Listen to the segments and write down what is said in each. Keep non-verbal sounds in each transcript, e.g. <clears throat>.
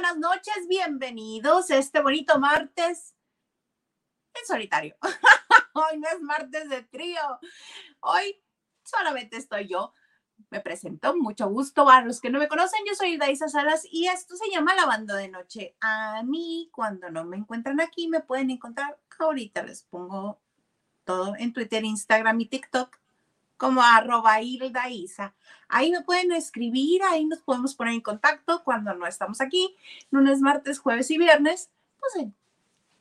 Buenas noches, bienvenidos a este bonito martes en solitario. <laughs> Hoy no es martes de trío, hoy solamente estoy yo. Me presento, mucho gusto. A los que no me conocen, yo soy Daisa Salas y esto se llama Lavando de Noche. A mí, cuando no me encuentran aquí, me pueden encontrar. Ahorita les pongo todo en Twitter, Instagram y TikTok como arroba. Ahí me pueden escribir, ahí nos podemos poner en contacto cuando no estamos aquí, lunes, martes, jueves y viernes, pues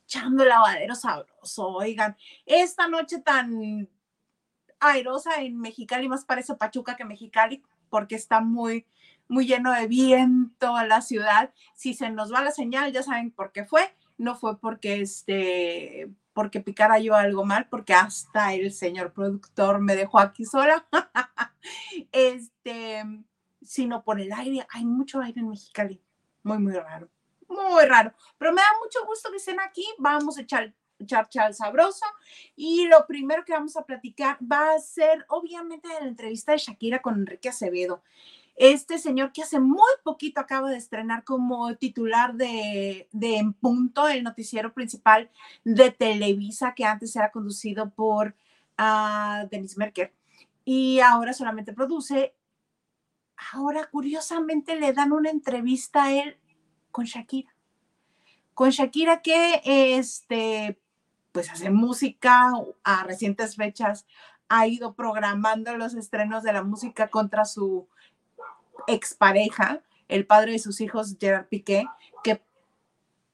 echando lavadero sabroso. Oigan, esta noche tan airosa en Mexicali, más parece Pachuca que Mexicali, porque está muy, muy lleno de viento la ciudad. Si se nos va la señal, ya saben por qué fue. No fue porque este porque picara yo algo mal, porque hasta el señor productor me dejó aquí sola. <laughs> este, sino por el aire. Hay mucho aire en Mexicali. Muy, muy raro. Muy raro. Pero me da mucho gusto que estén aquí. Vamos a echar echar chal sabroso. Y lo primero que vamos a platicar va a ser, obviamente, la entrevista de Shakira con Enrique Acevedo. Este señor que hace muy poquito acaba de estrenar como titular de, En Punto, el noticiero principal de Televisa, que antes era conducido por uh, Denis Merker y ahora solamente produce. Ahora, curiosamente, le dan una entrevista a él con Shakira. Con Shakira que este, pues hace música a recientes fechas, ha ido programando los estrenos de la música contra su expareja, el padre de sus hijos, Gerard Piqué, que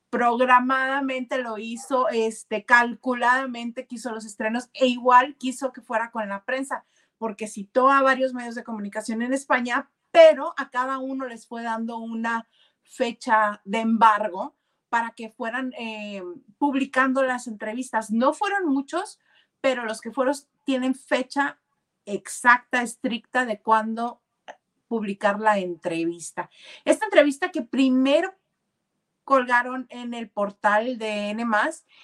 programadamente lo hizo, este, calculadamente quiso los estrenos e igual quiso que fuera con la prensa, porque citó a varios medios de comunicación en España, pero a cada uno les fue dando una fecha de embargo para que fueran eh, publicando las entrevistas. No fueron muchos, pero los que fueron tienen fecha exacta, estricta de cuándo publicar la entrevista. Esta entrevista que primero colgaron en el portal de N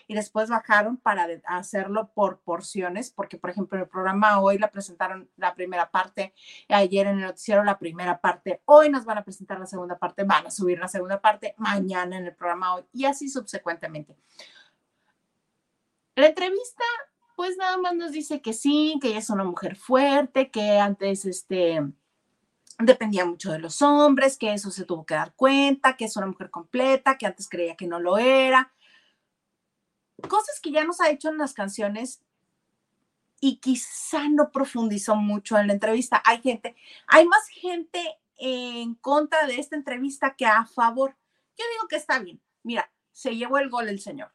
y después bajaron para hacerlo por porciones, porque por ejemplo en el programa hoy la presentaron la primera parte, ayer en el noticiero la primera parte, hoy nos van a presentar la segunda parte, van a subir la segunda parte mañana en el programa hoy y así subsecuentemente. La entrevista pues nada más nos dice que sí, que ella es una mujer fuerte, que antes este dependía mucho de los hombres, que eso se tuvo que dar cuenta, que es una mujer completa, que antes creía que no lo era. Cosas que ya nos ha hecho en las canciones y quizá no profundizó mucho en la entrevista. Hay gente, hay más gente en contra de esta entrevista que a favor. Yo digo que está bien. Mira, se llevó el gol el señor.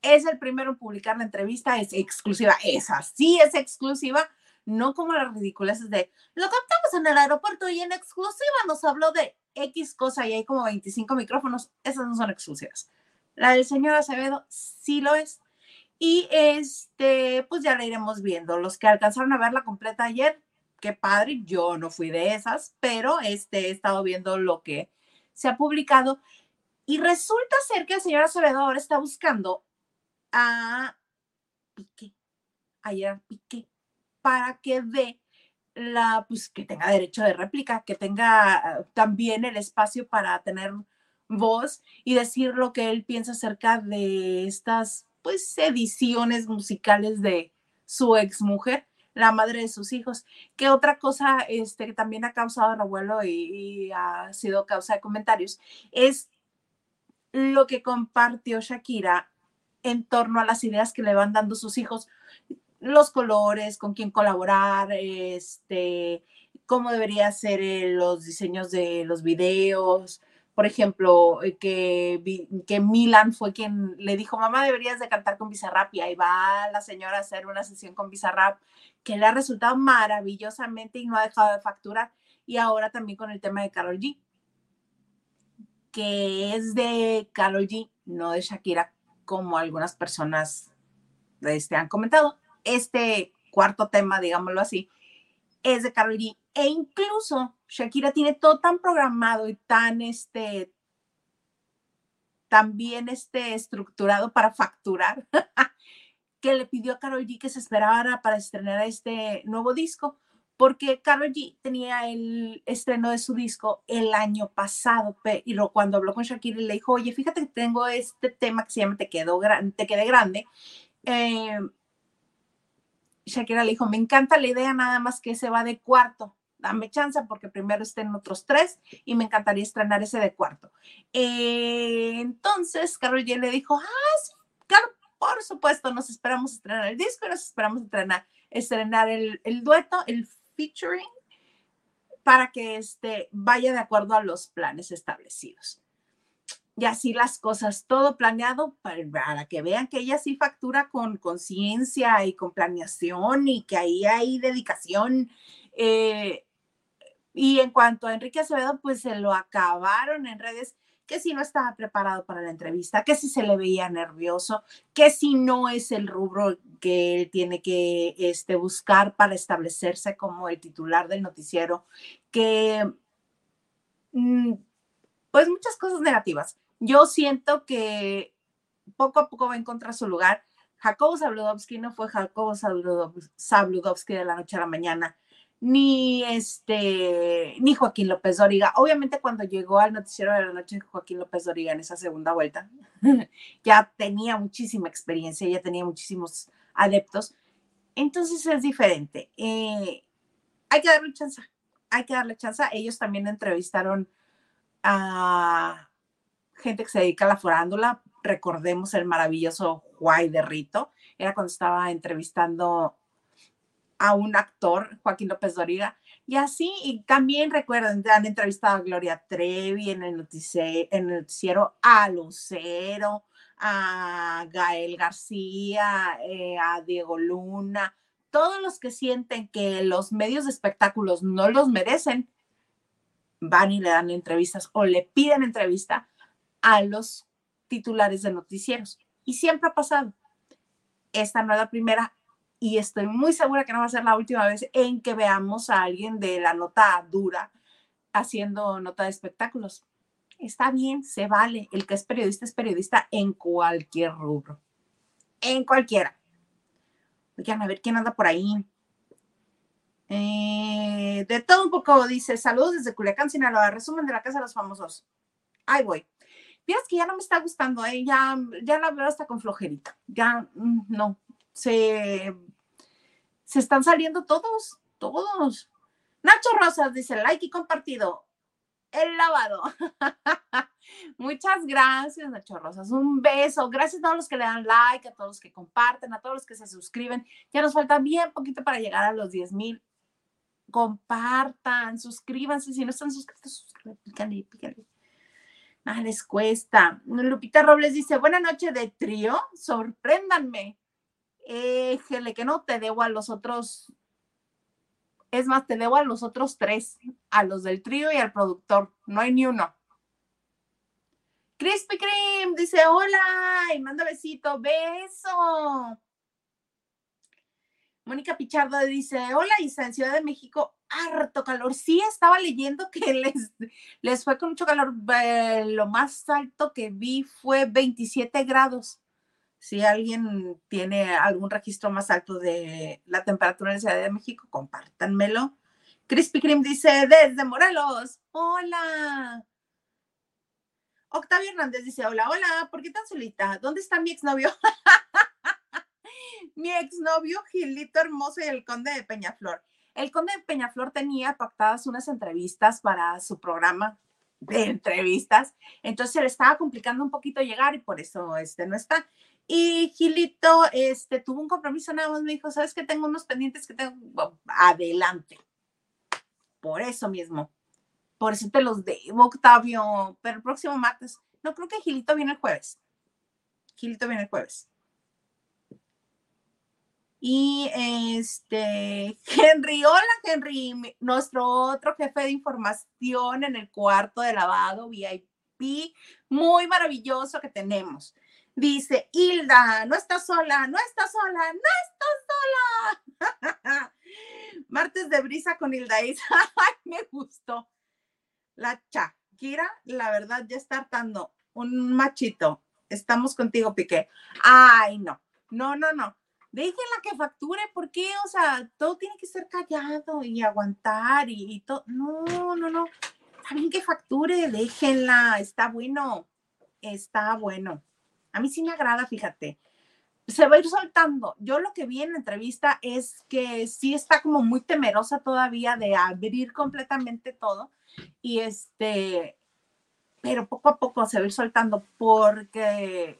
Es el primero en publicar la entrevista, es exclusiva. Esa sí es exclusiva no como las ridiculeces de lo captamos en el aeropuerto y en exclusiva nos habló de X cosa y hay como 25 micrófonos. Esas no son exclusivas. La del señor Acevedo sí lo es. Y este, pues ya la iremos viendo. Los que alcanzaron a verla completa ayer, qué padre. Yo no fui de esas, pero este, he estado viendo lo que se ha publicado. Y resulta ser que el señor Acevedo ahora está buscando a Piqué. Ayer Piqué para que dé la, pues que tenga derecho de réplica, que tenga también el espacio para tener voz y decir lo que él piensa acerca de estas, pues, ediciones musicales de su exmujer, la madre de sus hijos. Que otra cosa este, que también ha causado el abuelo y, y ha sido causa de comentarios es lo que compartió Shakira en torno a las ideas que le van dando sus hijos los colores, con quién colaborar, este, cómo debería ser eh, los diseños de los videos. Por ejemplo, eh, que, que Milan fue quien le dijo, mamá, deberías de cantar con Bizarrap y ahí va la señora a hacer una sesión con Bizarrap que le ha resultado maravillosamente y no ha dejado de facturar. Y ahora también con el tema de Carol G, que es de Carol G, no de Shakira, como algunas personas este, han comentado este cuarto tema, digámoslo así, es de Karol G. E incluso Shakira tiene todo tan programado y tan este, también este estructurado para facturar, <laughs> que le pidió a Karol G que se esperara para estrenar este nuevo disco, porque Karol G tenía el estreno de su disco el año pasado, y cuando habló con Shakira le dijo, oye, fíjate que tengo este tema que se llama Te, quedó te quedé grande. Eh, Shakira le dijo, me encanta la idea, nada más que se va de cuarto. Dame chance porque primero estén otros tres y me encantaría estrenar ese de cuarto. Eh, entonces, Carol G le dijo, ah, sí, por supuesto, nos esperamos estrenar el disco y nos esperamos estrenar, estrenar el, el dueto, el featuring, para que este, vaya de acuerdo a los planes establecidos y así las cosas, todo planeado para, que vean que ella sí factura con conciencia y con planeación y que ahí hay dedicación. Eh, y en cuanto a Enrique Acevedo, pues se lo acabaron en redes, que si no estaba preparado para la entrevista, que si se le veía nervioso, que si no es el rubro que él tiene que este, buscar para establecerse como el titular del noticiero, que mm, pues muchas cosas negativas yo siento que poco a poco va a encontrar su lugar. Jacobo Zabludovsky no fue Jacobo Zabludovsky de la noche a la mañana, ni este, ni Joaquín López Doriga. Obviamente cuando llegó al noticiero de la noche Joaquín López Doriga en esa segunda vuelta, <laughs> ya tenía muchísima experiencia, ya tenía muchísimos adeptos. Entonces es diferente. Eh, hay que darle chance, hay que darle chance. Ellos también entrevistaron a gente que se dedica a la forándula, recordemos el maravilloso Juay de Rito, era cuando estaba entrevistando a un actor, Joaquín López Doriga, y así, y también recuerden, han entrevistado a Gloria Trevi en el, noticiero, en el noticiero a Lucero, a Gael García, eh, a Diego Luna, todos los que sienten que los medios de espectáculos no los merecen, van y le dan entrevistas o le piden entrevista a los titulares de noticieros. Y siempre ha pasado. Esta no es la primera y estoy muy segura que no va a ser la última vez en que veamos a alguien de la nota dura haciendo nota de espectáculos. Está bien, se vale. El que es periodista es periodista en cualquier rubro. En cualquiera. Oigan, a ver quién anda por ahí. Eh, de todo un poco, dice, saludos desde Culiacán, Sinaloa, resumen de la Casa de los Famosos. Ahí voy. Vieras que ya no me está gustando, ¿eh? ya, ya la veo hasta con flojerita. Ya mm, no, se, se están saliendo todos, todos. Nacho Rosas dice like y compartido. El lavado. <laughs> Muchas gracias, Nacho Rosas. Un beso. Gracias a todos los que le dan like, a todos los que comparten, a todos los que se suscriben. Ya nos falta bien poquito para llegar a los 10 mil. Compartan, suscríbanse. Si no están suscritos, suscríbanse, pícanle, pícanle. Ah, les cuesta. Lupita Robles dice, buena noche de trío, sorpréndanme. Éjele, que no te debo a los otros. Es más, te debo a los otros tres, a los del trío y al productor. No hay ni uno. Crispy Cream dice, hola, y manda besito, beso. Mónica Pichardo dice, hola Isa, en Ciudad de México, harto calor. Sí, estaba leyendo que <laughs> les, les fue con mucho calor. Eh, lo más alto que vi fue 27 grados. Si alguien tiene algún registro más alto de la temperatura en Ciudad de México, compártanmelo. Crispy Cream dice, desde Morelos, hola. Octavio Hernández dice, hola, hola, ¿por qué tan solita? ¿Dónde está mi exnovio? <laughs> mi exnovio Gilito Hermoso y el conde de Peñaflor. El conde de Peñaflor tenía pactadas unas entrevistas para su programa de entrevistas, entonces se le estaba complicando un poquito llegar y por eso este no está. Y Gilito este, tuvo un compromiso nada más, me dijo, ¿sabes que Tengo unos pendientes que tengo, adelante. Por eso mismo. Por eso te los debo, Octavio, pero el próximo martes. No, creo que Gilito viene el jueves. Gilito viene el jueves. Y este, Henry, hola Henry, nuestro otro jefe de información en el cuarto de lavado VIP, muy maravilloso que tenemos. Dice, Hilda, no estás sola, no estás sola, no estás sola. <laughs> Martes de brisa con Hilda Isa, <laughs> me gustó. La Shakira, la verdad, ya está hartando. Un machito. Estamos contigo, Piqué. Ay, no, no, no, no déjenla que facture, ¿por qué? O sea, todo tiene que ser callado y aguantar y, todo. No, no, no. Está que facture, déjenla, está bueno, está bueno. A mí sí me agrada, fíjate. Se va a ir soltando. Yo lo que vi en la entrevista es que sí está como muy temerosa todavía de abrir completamente todo. Y este, pero poco a poco se va a ir soltando porque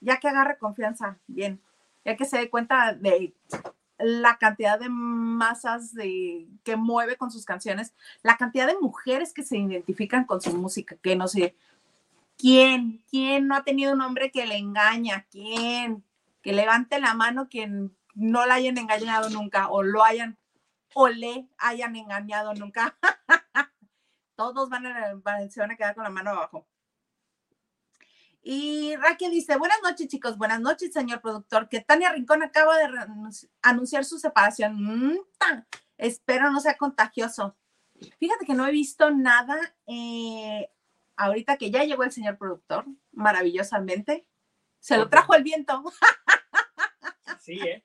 ya que agarre confianza, bien, ya que se dé cuenta de la cantidad de masas de, que mueve con sus canciones, la cantidad de mujeres que se identifican con su música, que no sé, ¿quién? ¿Quién no ha tenido un hombre que le engaña? ¿Quién? Que levante la mano quien no la hayan engañado nunca o lo hayan o le hayan engañado nunca. <laughs> Todos van a, se van a quedar con la mano abajo. Y Raquel dice, buenas noches chicos, buenas noches señor productor, que Tania Rincón acaba de anunciar su separación. Mm, espero no sea contagioso. Fíjate que no he visto nada eh, ahorita que ya llegó el señor productor, maravillosamente. Se lo trajo el viento. <laughs> Sí, ¿eh?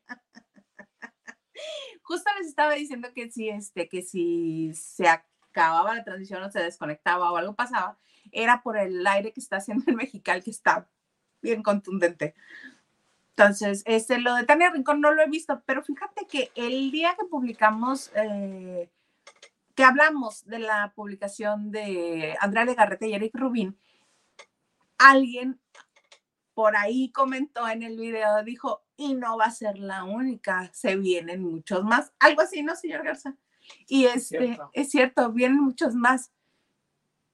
Justo les estaba diciendo que si, este, que si se acababa la transmisión o se desconectaba o algo pasaba, era por el aire que está haciendo el Mexical, que está bien contundente. Entonces, este, lo de Tania Rincón no lo he visto, pero fíjate que el día que publicamos, eh, que hablamos de la publicación de Andrea Legarrete y Eric Rubín, alguien por ahí comentó en el video, dijo, y no va a ser la única, se vienen muchos más. Algo así, ¿no, señor Garza? Y este, es cierto, vienen muchos más.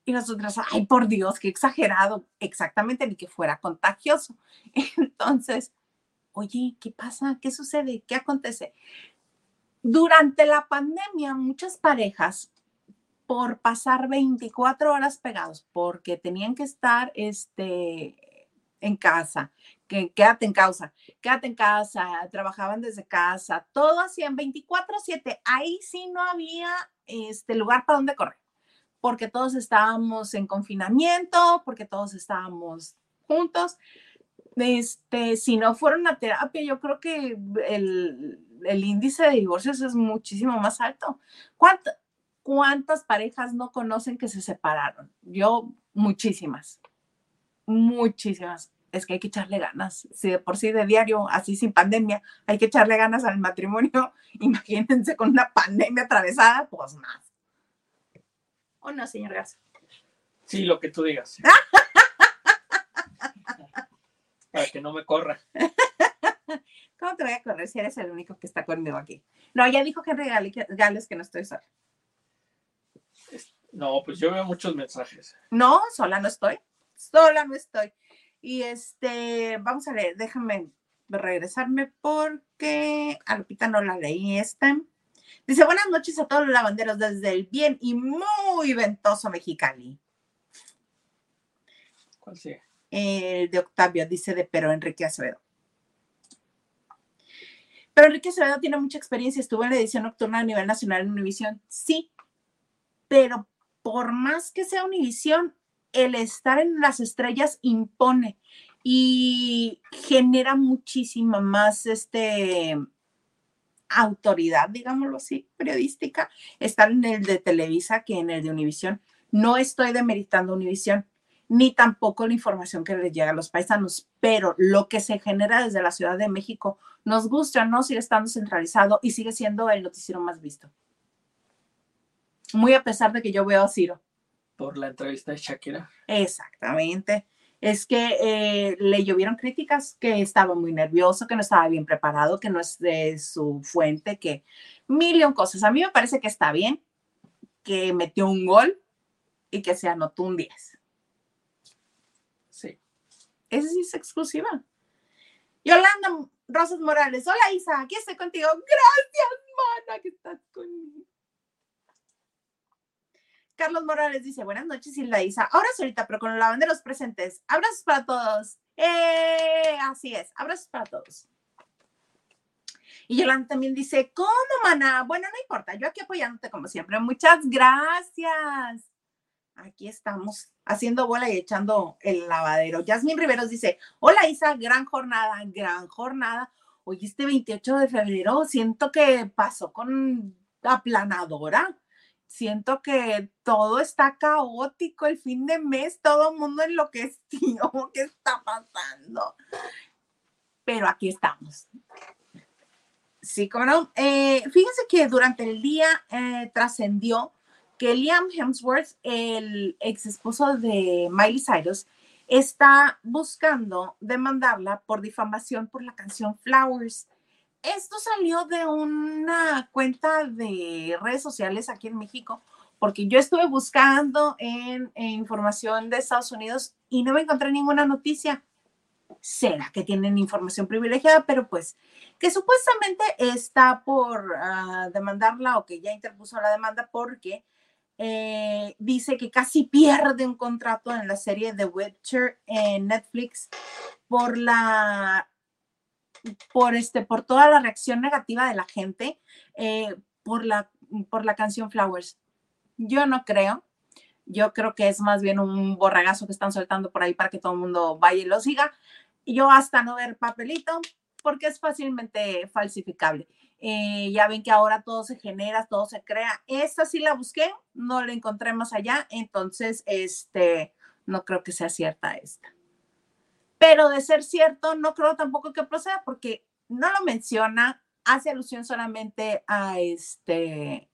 Y nosotros, ay, por Dios, qué exagerado. Exactamente, ni que fuera contagioso. <laughs> Entonces, oye, ¿qué pasa? ¿Qué sucede? ¿Qué acontece? Durante la pandemia, muchas parejas, por pasar 24 horas pegados, porque tenían que estar este, en casa, que quédate en casa, quédate en casa, trabajaban desde casa, todo hacían 24/7. Ahí sí no había este lugar para donde correr porque todos estábamos en confinamiento, porque todos estábamos juntos. Este, si no fuera una terapia, yo creo que el, índice de divorcios es muchísimo más alto. ¿Cuántas parejas no conocen que se separaron? Yo, muchísimas, muchísimas. Es que hay que echarle ganas. Si de por sí de diario, así sin pandemia, hay que echarle ganas al matrimonio, <laughs> imagínense con una pandemia atravesada, pues más. ¿O no, señor Garza? Sí, lo que tú digas. <laughs> Para que no me corra. ¿Cómo te voy a correr si eres el único que está conmigo aquí? No, ya dijo Henry Gales que no estoy sola. No, pues yo veo muchos mensajes. No, sola no estoy. Sola no estoy. Y este, vamos a leer, déjame regresarme porque a Lupita no la leí esta. Dice, buenas noches a todos los lavanderos desde el bien y muy ventoso Mexicali. ¿Cuál sigue? El de Octavio, dice de Pero Enrique Acevedo. Pero Enrique Acevedo tiene mucha experiencia, estuvo en la edición nocturna a nivel nacional en Univisión. Sí, pero por más que sea Univisión, el estar en las estrellas impone y genera muchísima más este autoridad, digámoslo así, periodística, estar en el de Televisa que en el de Univisión. No estoy demeritando Univisión, ni tampoco la información que les llega a los paisanos, pero lo que se genera desde la Ciudad de México, nos gusta, no sigue estando centralizado y sigue siendo el noticiero más visto. Muy a pesar de que yo veo a Ciro. Por la entrevista de Shakira. Exactamente es que eh, le llovieron críticas que estaba muy nervioso, que no estaba bien preparado, que no es de su fuente, que millón cosas. A mí me parece que está bien, que metió un gol y que se anotó un 10. Sí. Esa sí es exclusiva. Yolanda Rosas Morales, hola Isa, aquí estoy contigo. Gracias, mana, que estás conmigo. Carlos Morales dice, buenas noches, Hilda Isa. Ahora ahorita, pero con los lavanderos presentes. Abrazos para todos. Eh, así es, abrazos para todos. Y Yolanda también dice, ¿cómo, mana? Bueno, no importa, yo aquí apoyándote como siempre. Muchas gracias. Aquí estamos haciendo bola y echando el lavadero. Yasmin Riveros dice, hola Isa, gran jornada, gran jornada. Oye, este 28 de febrero siento que pasó con aplanadora. Siento que todo está caótico el fin de mes, todo el mundo enloqueció. <laughs> ¿Qué está pasando? Pero aquí estamos. Sí, como no. Eh, fíjense que durante el día eh, trascendió que Liam Hemsworth, el ex esposo de Miley Cyrus, está buscando demandarla por difamación por la canción Flowers. Esto salió de una cuenta de redes sociales aquí en México, porque yo estuve buscando en, información de Estados Unidos y no me encontré ninguna noticia. Será que tienen información privilegiada, pero pues que supuestamente está por ah, demandarla o que ya interpuso la demanda porque eh, dice que casi pierde un contrato en la serie The Witcher en Netflix por la por este por toda la reacción negativa de la gente eh, por la por la canción Flowers. Yo no creo. Yo creo que es más bien un borragazo que están soltando por ahí para que todo el mundo vaya y lo siga yo hasta no ver papelito, porque es fácilmente falsificable. Eh, ya ven que ahora todo se genera, todo se crea. Esta sí la busqué, no la encontré más allá, entonces, este, no creo que sea cierta esta. Pero de ser cierto, no creo tampoco que proceda, porque no lo menciona, hace alusión solamente a este,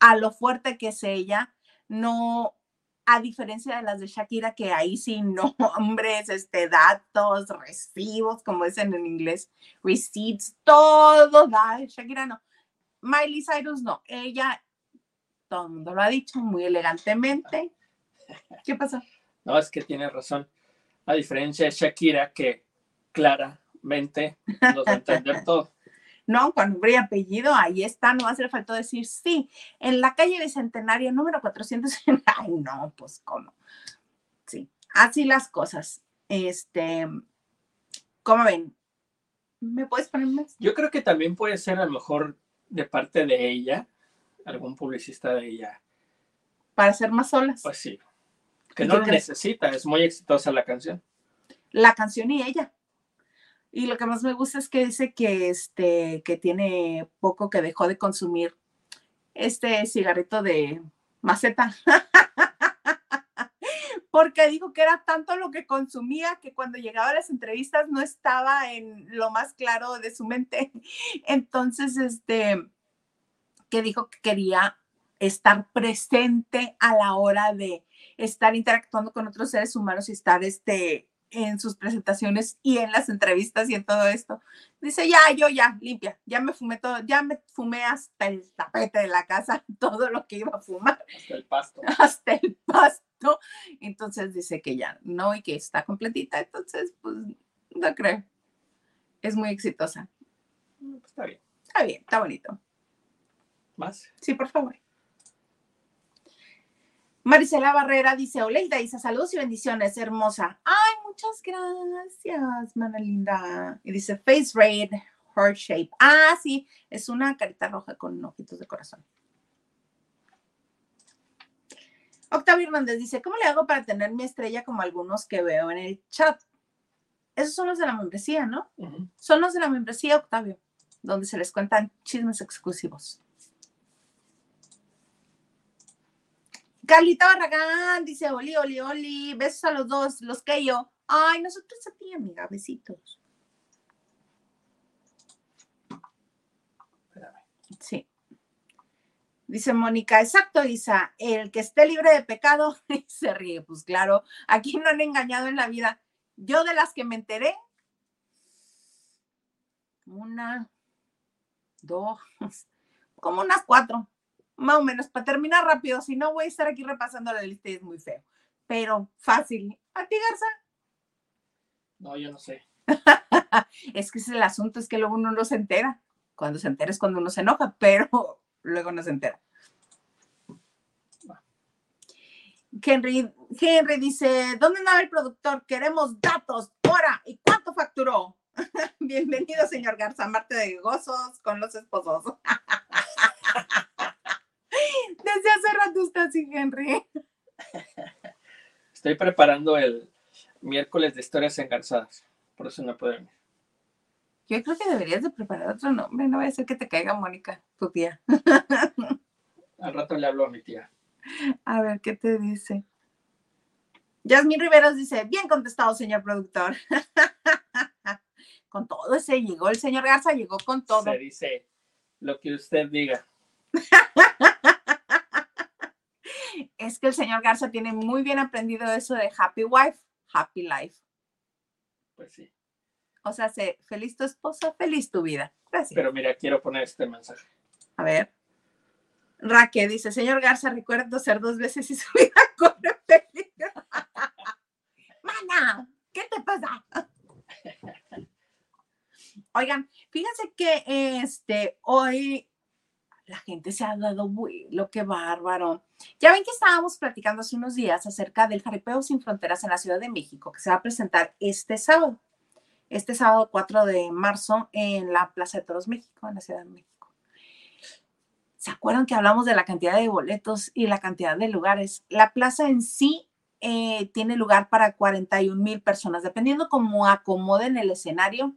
a lo fuerte que es ella, no, a diferencia de las de Shakira, que ahí sí nombres, <laughs> este, datos, recibos, como dicen en inglés, receipts, todo da. Shakira no. Miley Cyrus no. Ella, todo el mundo lo ha dicho muy elegantemente. ¿Qué pasa? No, es que tiene razón. A diferencia de Shakira, que claramente nos va a entender todo. <laughs> ¿no? Con nombre y apellido, ahí está, no hacer falta decir sí. En la calle Bicentenario número 400, ay, no, pues cómo. Sí, así las cosas. Este, ¿cómo ven? ¿Me puedes poner más? Yo creo que también puede ser a lo mejor de parte de ella, algún publicista de ella. Para ser más solas. Pues sí. Que no lo necesita, es muy exitosa la canción. La canción y ella. Y lo que más me gusta es que dice que, este, que tiene poco que dejó de consumir este cigarrito de maceta. <laughs> Porque dijo que era tanto lo que consumía que cuando llegaba a las entrevistas no estaba en lo más claro de su mente. <laughs> Entonces, este, que dijo que quería estar presente a la hora de estar interactuando con otros seres humanos y estar este, en sus presentaciones y en las entrevistas y en todo esto. Dice, ya, yo ya, limpia, ya me fumé todo, ya me fumé hasta el tapete de la casa, <laughs> todo lo que iba a fumar. Hasta el pasto. <laughs> Hasta el pasto. Entonces dice que ya, no, y que está completita. Entonces, pues, no creo. Es muy exitosa. Mm, pues, está bien. Está bien, está bonito. ¿Más? Sí, por favor. Marisela Barrera dice, Oleida dice, saludos y bendiciones, hermosa. Ay, muchas gracias, mana linda. Y dice, face red, heart shape. Ah, sí, es una carita roja con ojitos de corazón. Octavio Hernández dice, ¿cómo le hago para tener mi estrella como algunos que veo en el chat? Esos son los de la membresía, ¿no? Son los de la membresía, Octavio, donde se les cuentan chismes exclusivos. Carlita Barragán dice, oli, oli, oli, besos a los dos, los que yo. Ay, nosotros a ti, amiga, besitos. Sí. Dice Mónica, exacto, Isa, el que esté libre de pecado <laughs> se ríe. Pues claro, aquí no han engañado en la vida. Yo de las que me enteré, una, dos, <laughs> como unas cuatro más o menos, para terminar rápido, si no voy a estar aquí repasando la lista y es muy feo, pero fácil. ¿A ti, Garza? No, yo no sé. <laughs> es que es el asunto, es que luego uno no se entera. Cuando se entera es cuando uno se enoja, pero <laughs> luego no se entera. Henry, Henry dice, ¿dónde andaba el productor? Queremos datos, hora y cuánto facturó. <laughs> Bienvenido, señor Garza, Marte de gozos con los esposos. Desde hace rato está así, Henry. <laughs> Estoy preparando el miércoles de historias engarzadas. Por eso no puedo venir. Yo creo que deberías de preparar otro nombre, no vaya a ser que te caiga Mónica, tu tía. <laughs> Al rato le hablo a mi tía. A ver, ¿qué te dice? Yasmin Riveros dice, bien contestado, señor productor. <laughs> con todo ese llegó, el señor Garza llegó con todo. Se dice lo que usted diga. Es que el señor Garza tiene muy bien aprendido eso de happy wife, happy life. Pues sí. O sea, sé, feliz tu esposa, feliz tu vida. Gracias. Pero mira, quiero poner este mensaje. A ver. Raque dice, señor Garza, recuerdo ser dos veces y <laughs> su vida corre peligro. <laughs> Mana, ¿qué te pasa? <laughs> Oigan, fíjense que este hoy la gente se ha dado lo que bárbaro. Ya ven que estábamos platicando hace unos días acerca del Jaripeo Sin Fronteras en la Ciudad de México, que se va a presentar este sábado, este sábado 4 de marzo en la Plaza de Toros México, en la Ciudad de México. ¿Se acuerdan que hablamos de la cantidad de boletos y la cantidad de lugares? La plaza en sí eh, tiene lugar para 41 mil personas, dependiendo cómo acomoden el escenario.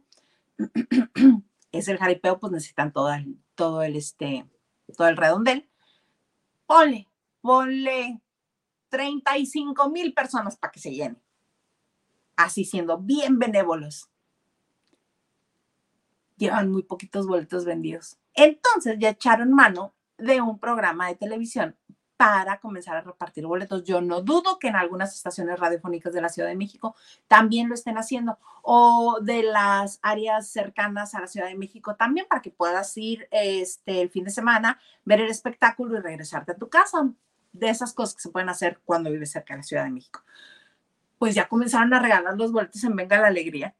<clears throat> es el jaripeo, pues necesitan todo el, todo el, este, todo el redondel. Ponle, ponle 35 mil personas para que se llene. Así siendo bien benévolos. Llevan muy poquitos boletos vendidos. Entonces ya echaron mano de un programa de televisión para comenzar a repartir boletos. Yo no dudo que en algunas estaciones radiofónicas de la Ciudad de México también lo estén haciendo o de las áreas cercanas a la Ciudad de México también para que puedas ir este, el fin de semana, ver el espectáculo y regresarte a tu casa. De esas cosas que se pueden hacer cuando vives cerca de la Ciudad de México. Pues ya comenzaron a regalar los boletos en Venga la Alegría.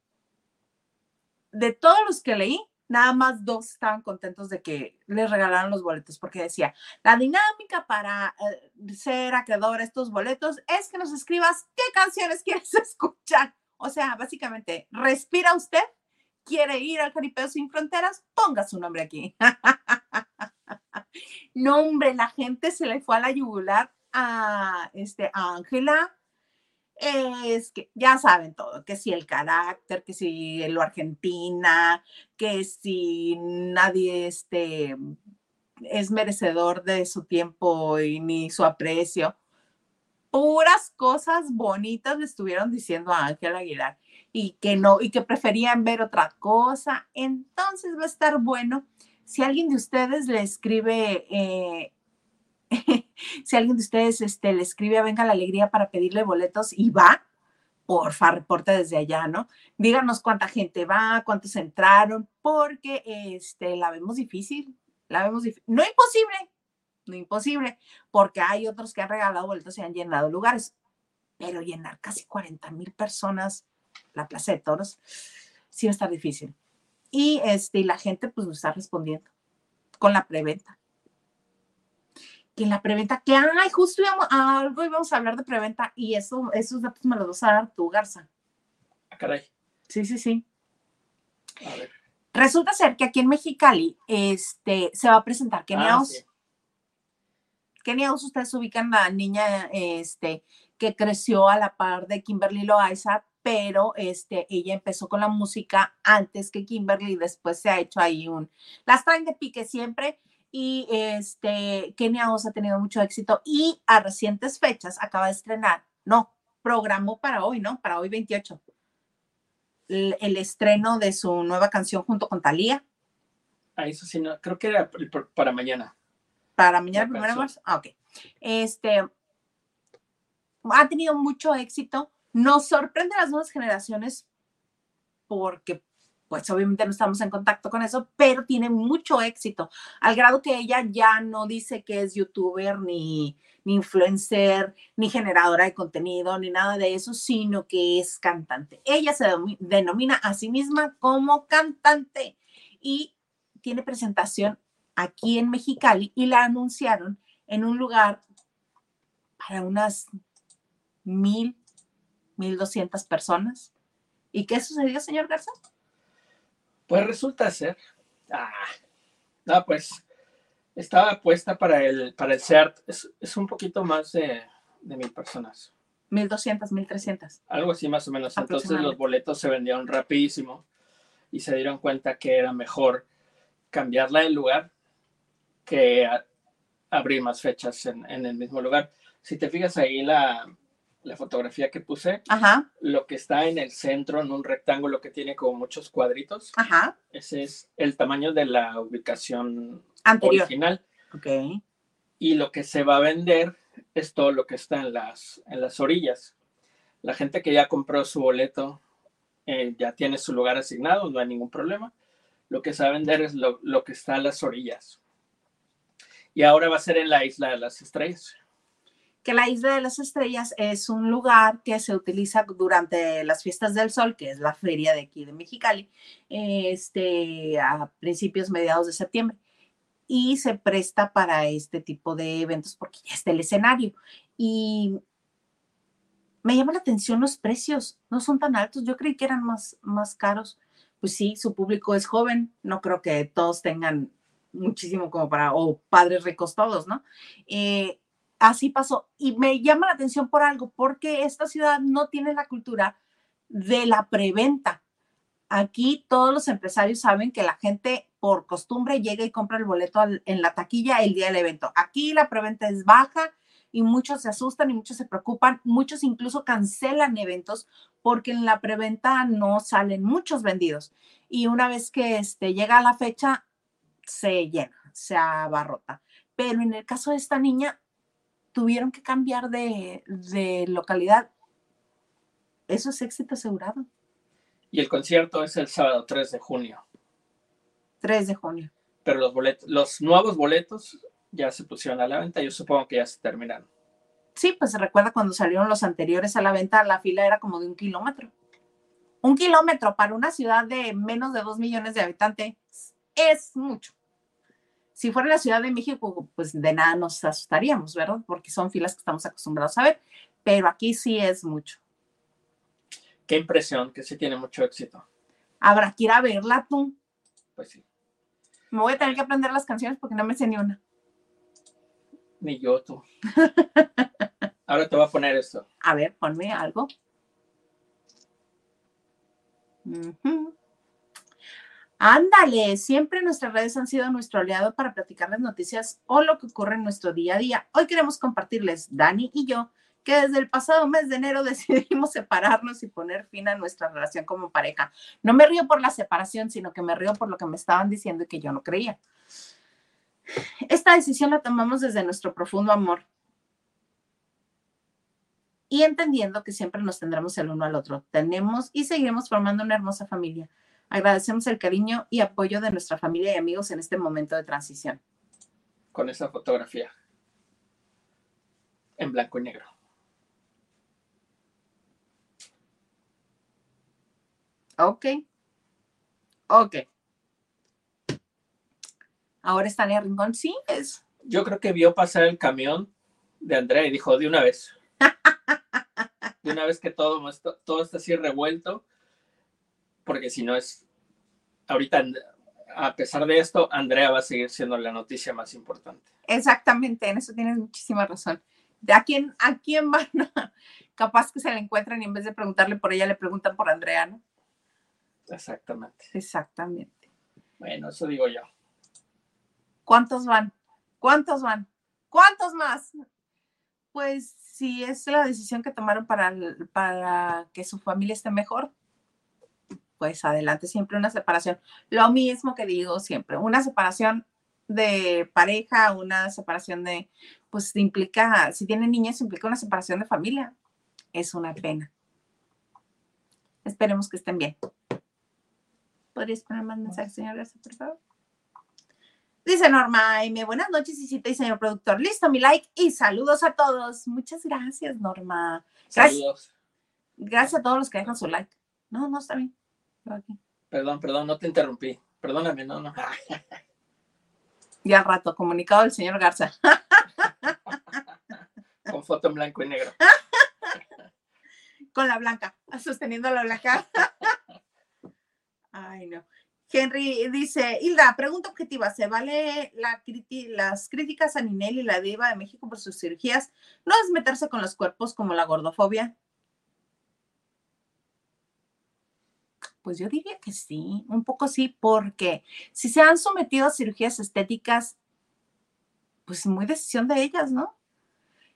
De todos los que leí, nada más dos estaban contentos de que les regalaron los boletos, porque decía, la dinámica para eh, ser acreedor a estos boletos es que nos escribas qué canciones <laughs> quieres escuchar. O sea, básicamente, respira usted, quiere ir al Caripeo Sin Fronteras, ponga su nombre aquí. <laughs> no, hombre, la gente se le fue a la yugular a este, Ángela, es que ya saben todo, que si el carácter, que si lo argentina, que si nadie este, es merecedor de su tiempo y ni su aprecio. Puras cosas bonitas le estuvieron diciendo a Ángel Aguilar y que no, y que preferían ver otra cosa. Entonces va a estar bueno si alguien de ustedes le escribe eh, <laughs> si alguien de ustedes este, le escribe a Venga la Alegría para pedirle boletos y va, porfa, reporte desde allá, ¿no? Díganos cuánta gente va, cuántos entraron, porque este, la vemos difícil, la vemos difícil. No imposible, no imposible, porque hay otros que han regalado boletos y han llenado lugares, pero llenar casi 40 mil personas la Plaza de Toros, sí va a estar difícil. Y este, la gente pues nos está respondiendo con la preventa que la preventa, que ay, justo íbamos, algo íbamos a hablar de preventa y eso, esos datos me los vas a dar tú, Garza. Ah, caray. Sí, sí, sí. A ver. Resulta ser que aquí en Mexicali este, se va a presentar Kenia ah. Kenia Oz, ustedes ubican la niña este, que creció a la par de Kimberly Loaiza, pero este, ella empezó con la música antes que Kimberly, después se ha hecho ahí un... Las traen de pique siempre y este, Kenia Oz ha tenido mucho éxito y a recientes fechas acaba de estrenar, no, programó para hoy, ¿no? Para hoy 28. El, estreno de su nueva canción junto con Talía. Ah, eso sí, no, creo que era para mañana. Para mañana, primero de marzo. Ah, ok. Este, ha tenido mucho éxito. Nos sorprende a las nuevas generaciones porque pues obviamente no estamos en contacto con eso, pero tiene mucho éxito, al grado que ella ya no dice que es youtuber, ni, ni influencer, ni generadora de contenido, ni nada de eso, sino que es cantante. Ella se denomina a sí misma como cantante y tiene presentación aquí en Mexicali y la anunciaron en un lugar para unas mil, mil doscientas personas. ¿Y qué sucedió, señor Garza? Pues resulta ser. Ah, no, pues estaba puesta para el, para el CERT. Es, un poquito más de, mil personas. 1200, 1300. Algo así más o menos. Entonces los boletos se vendieron rapidísimo. y se dieron cuenta que era mejor cambiarla de lugar que abrir más fechas en, el mismo lugar. Si te fijas ahí la, la fotografía que puse, lo que está en el centro, en un rectángulo que tiene como muchos cuadritos, ese es el tamaño de la ubicación Anterior. original. Okay. Y lo que se va a vender es todo lo que está en las, en las orillas. La gente que ya compró su boleto eh, ya tiene su lugar asignado, no hay ningún problema. Lo que se va a vender es lo, lo que está en las orillas. Y ahora va a ser en la Isla de las Estrellas que la Isla de las Estrellas es un lugar que se utiliza durante las fiestas del sol, que es la feria de aquí de Mexicali, este, a principios, mediados de septiembre. Y se presta para este tipo de eventos porque ya está el escenario. Y me llama la atención los precios, no son tan altos, yo creí que eran más, más caros. Pues sí, su público es joven, no creo que todos tengan muchísimo como para, o padres ricos todos, ¿no? Eh, así pasó. Y me llama la atención por algo, porque esta ciudad no tiene la cultura de la preventa. Aquí todos los empresarios saben que la gente por costumbre llega y compra el boleto en la taquilla el día del evento. Aquí la preventa es baja y muchos se asustan y muchos se preocupan, muchos incluso cancelan eventos porque en la preventa no salen muchos vendidos. Y una vez que este, llega la fecha, se llena, se abarrota. Pero en el caso de esta niña, tuvieron que cambiar de, localidad. Eso es éxito asegurado. Y el concierto es el sábado 3 de junio. 3 de junio. Pero los boletos, los nuevos boletos ya se pusieron a la venta, yo supongo que ya se terminaron. Sí, pues se recuerda cuando salieron los anteriores a la venta, la fila era como de un kilómetro. Un kilómetro para una ciudad de menos de dos millones de habitantes es mucho. Si fuera la Ciudad de México, pues de nada nos asustaríamos, ¿verdad? Porque son filas que estamos acostumbrados a ver, pero aquí sí es mucho. Qué impresión, que sí tiene mucho éxito. Habrá que ir a verla tú. Pues sí. Me voy a tener que aprender las canciones porque no me sé ni una. Ni yo tú. <laughs> Ahora te voy a poner esto. A ver, ponme algo. Ándale, siempre nuestras redes han sido nuestro aliado para platicarles noticias o lo que ocurre en nuestro día a día. Hoy queremos compartirles, Dani y yo, que desde el pasado mes de enero <laughs> decidimos separarnos y poner fin a nuestra relación como pareja. No me río por la separación, sino que me río por lo que me estaban diciendo y que yo no creía. Esta decisión la tomamos desde nuestro profundo amor y entendiendo que siempre nos tendremos el uno al otro. Tenemos y seguiremos formando una hermosa familia Agradecemos el cariño y apoyo de nuestra familia y amigos en este momento de transición. Con esa fotografía en blanco y negro. Ok. Ok. Ahora está en el rincón. Sí, es. Yo creo que vio pasar el camión de Andrea y dijo, de una vez. <laughs> de una vez que todo, todo está así revuelto, porque si no es, ahorita, a pesar de esto, Andrea va a seguir siendo la noticia más importante. Exactamente, en eso tienes muchísima razón. ¿De a quién, a quién van capaz que se la encuentran y en vez de preguntarle por ella, le preguntan por Andrea, ¿no? Exactamente. Exactamente. Bueno, eso digo yo. ¿Cuántos van? ¿Cuántos van? ¿Cuántos más? Pues si es la decisión que tomaron para, para que su familia esté mejor, pues adelante, siempre una separación. Lo mismo que digo siempre, una separación de pareja, una separación de, pues implica, si tienen niños, implica una separación de familia. Es una pena. Esperemos que estén bien. ¿Podrías poner más mensajes, señor Gracias, por favor? Dice Norma me buenas noches, y señor productor. Listo, mi like y saludos a todos. Muchas gracias, Norma. Saludos. Gracias a todos los que dejan su like. No, no está bien. Perdón, perdón, no te interrumpí. Perdóname, no, no. <laughs> Ya al rato, comunicado del señor Garza. <laughs> Con foto en blanco y negro. <laughs> Con la blanca, sosteniendo la blanca. Ay, no. Henry dice, Hilda, pregunta objetiva, ¿se vale la las críticas a Ninel y la diva de México por sus cirugías? ¿No es meterse con los cuerpos como la gordofobia? Pues yo diría que sí, un poco sí, porque si se han sometido a cirugías estéticas, pues muy decisión de ellas, ¿no?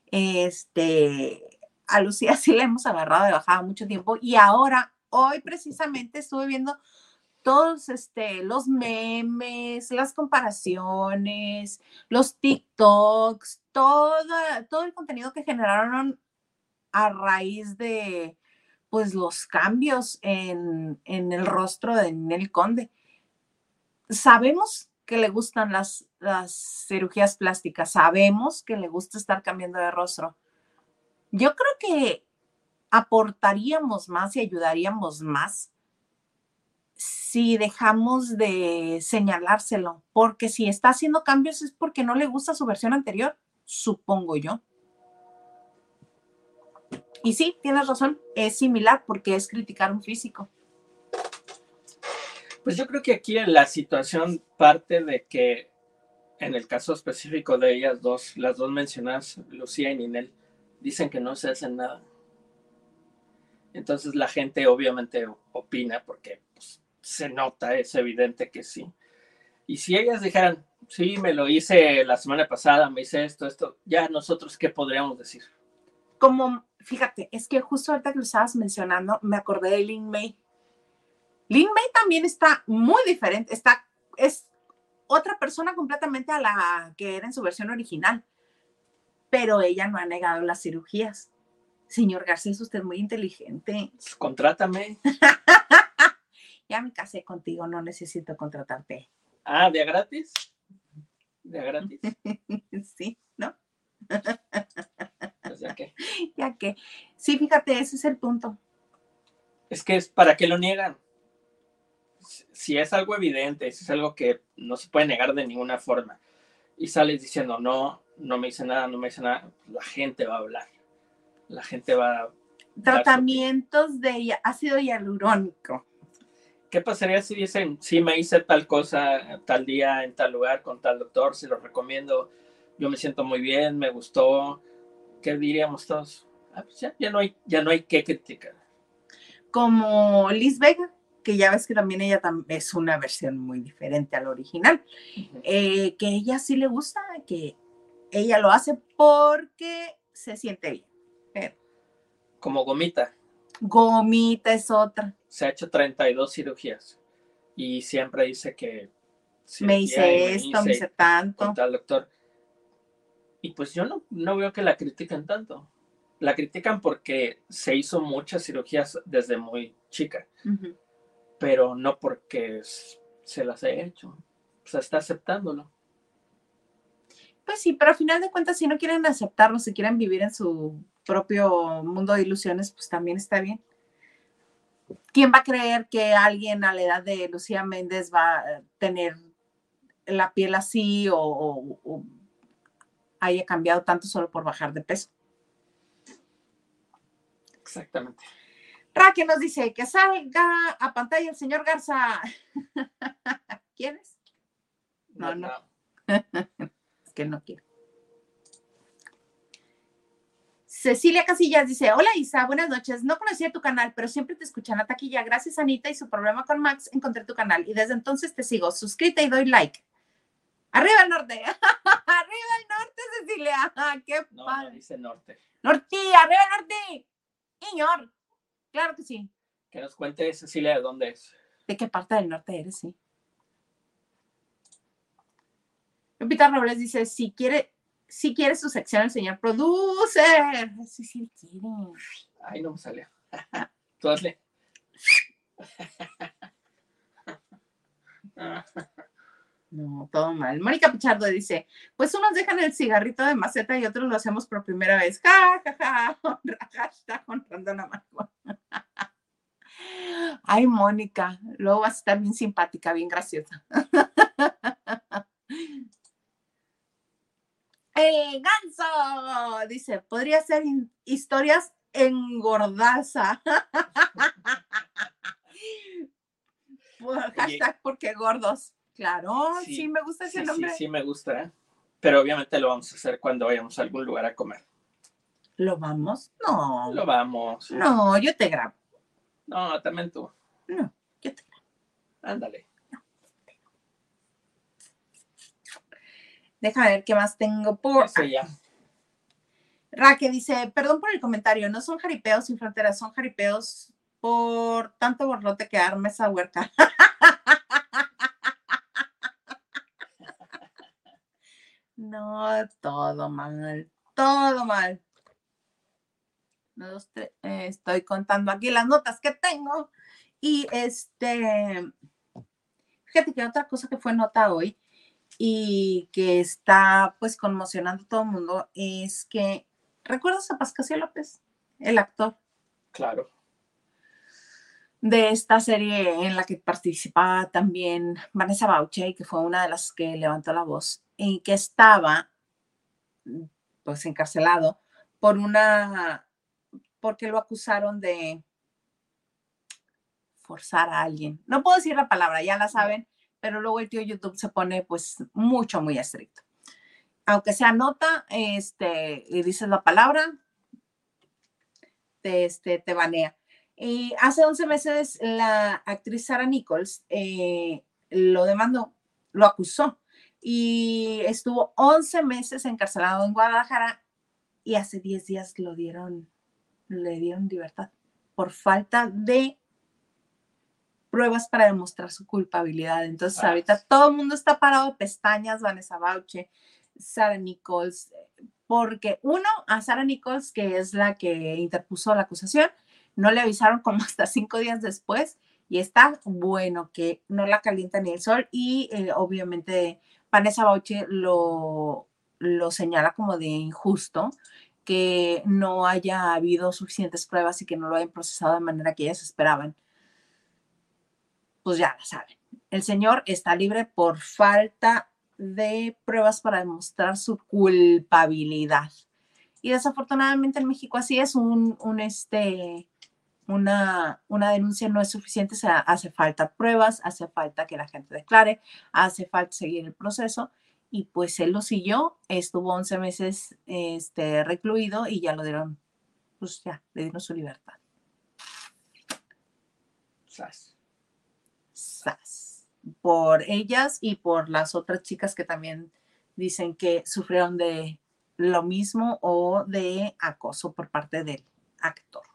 Este, a Lucía sí la hemos agarrado de bajada mucho tiempo y ahora, hoy precisamente estuve viendo todos este, los memes, las comparaciones, los TikToks, todo, todo el contenido que generaron a raíz de pues los cambios en, en el rostro de Nel Conde. Sabemos que le gustan las, las cirugías plásticas, sabemos que le gusta estar cambiando de rostro. Yo creo que aportaríamos más y ayudaríamos más si dejamos de señalárselo, porque si está haciendo cambios es porque no le gusta su versión anterior, supongo yo. Y sí, tienes razón, es similar porque es criticar un físico. Pues yo creo que aquí la situación parte de que en el caso específico de ellas dos, las dos mencionadas, Lucía y Ninel, dicen que no se hacen nada. Entonces la gente obviamente opina porque pues, se nota, es evidente que sí. Y si ellas dijeran, sí, me lo hice la semana pasada, me hice esto, esto, ya nosotros, ¿qué podríamos decir? Como, fíjate, es que justo ahorita que lo estabas mencionando, me acordé de Lin May. Lin May también está muy diferente, está, es otra persona completamente a la que era en su versión original, pero ella no ha negado las cirugías. Señor García, usted muy inteligente. Contrátame. <laughs> ya me casé contigo, no necesito contratarte. Ah, ¿de gratis? ¿De gratis? <laughs> sí, ¿no? <laughs> Ya que. <laughs> Ya que. Sí, fíjate, ese es el punto. Es que es para qué lo niegan. Si es algo evidente, si es algo que no se puede negar de ninguna forma, y sales diciendo no, no me hice nada, no me hice nada, la gente va a hablar. La gente va a. Tratamientos de ácido hialurónico ¿Qué pasaría si dicen, sí, me hice tal cosa tal día en tal lugar con tal doctor, si lo recomiendo, yo me siento muy bien, me gustó? ¿Qué diríamos todos? Ah, pues ya, no hay, ya no hay que criticar. Como Liz Vega, que ya ves que también ella es una versión muy diferente al original, eh, que ella sí le gusta, que ella lo hace porque se siente bien. Como gomita. Gomita es otra se ha hecho 32 cirugías y siempre dice que... Me hice esto, me hice tanto. Tal doctor. Y pues yo no, no veo que la critiquen tanto. La critican porque se hizo muchas cirugías desde muy chica, pero no porque se las haya hecho. O sea, está aceptándolo. Pues sí, pero al final de cuentas, si no quieren aceptarlo, si quieren vivir en su propio mundo de ilusiones, pues también está bien. ¿quién va a creer que alguien a la edad de Lucía Méndez va a tener la piel así o, haya cambiado tanto solo por bajar de peso? Exactamente. Raque nos dice que salga a pantalla el señor Garza. <laughs> ¿Quién es? No, no. <laughs> es que no quiere. Cecilia Casillas dice, hola Isa, buenas noches. No conocía tu canal, pero siempre te escuchan a taquilla. Gracias Anita y su problema con Max, encontré tu canal y desde entonces te sigo. Suscríbete y doy like. Arriba el norte. <laughs> arriba Cecilia. <laughs> qué no, padre. No, dice norte. Norte, arriba norte. Señor. Claro que sí. Que nos cuente Cecilia de dónde es. ¿De qué parte del norte eres, sí? Lupita Robles dice, si quiere, si quiere su sección el señor producer. Sí, sí quiere. Ay, no me salió. <laughs> Tú hazle. <laughs> No, todo mal. Mónica Pichardo dice, pues unos dejan el cigarrito de maceta y otros lo hacemos por primera vez. Ja, ja, ja. <laughs> Hashtag honrando la mano. <laughs> Ay, Mónica, luego vas a estar bien simpática, bien graciosa. <laughs> ¡Eh, ganso! Dice, podría ser historias engordaza. Hashtag porque gordos. Claro, sí, me gusta ese nombre. Sí, sí, me gusta. Pero obviamente lo vamos a hacer cuando vayamos a algún lugar a comer. ¿Lo vamos? No. Lo vamos. No, yo te grabo. No, también tú. No, Ándale. Déjame ver qué más tengo por. Ya. Raque dice, perdón por el comentario, no son jaripeos sin fronteras, son jaripeos por tanto borlote que arma esa huerca. <laughs> no, todo mal, todo mal. Uno, dos, tres, eh, estoy contando aquí las notas que tengo. Y este, fíjate que otra cosa que fue nota hoy y que está pues conmocionando a todo el mundo es que ¿Recuerdas a Pascasio López, el actor? Claro. De esta serie en la que participaba también Vanessa Bauche, que fue una de las que levantó la voz, y que estaba pues encarcelado por una, porque lo acusaron de forzar a alguien. No puedo decir la palabra, ya la saben, pero luego el tío YouTube se pone pues mucho, muy estricto aunque se anota, este, y dices la palabra, te, este, te banea. Y hace 11 meses la actriz Sarah Nichols eh, lo demandó, lo acusó y estuvo 11 meses encarcelado en Guadalajara y hace 10 días lo dieron, le dieron libertad por falta de pruebas para demostrar su culpabilidad. Entonces ah. ahorita todo el mundo está parado de pestañas, Vanessa Bauche, Sarah Nichols, porque uno, a Sarah Nichols, que es la que interpuso la acusación, no le avisaron como <laughs> hasta cinco días después y está bueno que no la calienta ni el sol y eh, obviamente Vanessa Bauche lo, lo señala como de injusto que no haya habido suficientes pruebas y que no lo hayan procesado de manera que ellas esperaban. Pues ya la saben. El señor está libre por falta de pruebas para demostrar su culpabilidad. Y desafortunadamente en México así es un, este, una, una, denuncia no es suficiente, se hace falta pruebas, hace falta que la gente declare, hace falta seguir el proceso. Y pues él lo siguió, estuvo 11 meses este, recluido y ya lo dieron, pues ya, le dieron su libertad. Sas. Sas por ellas y por las otras chicas que también dicen que sufrieron de lo mismo o de acoso por parte del actor.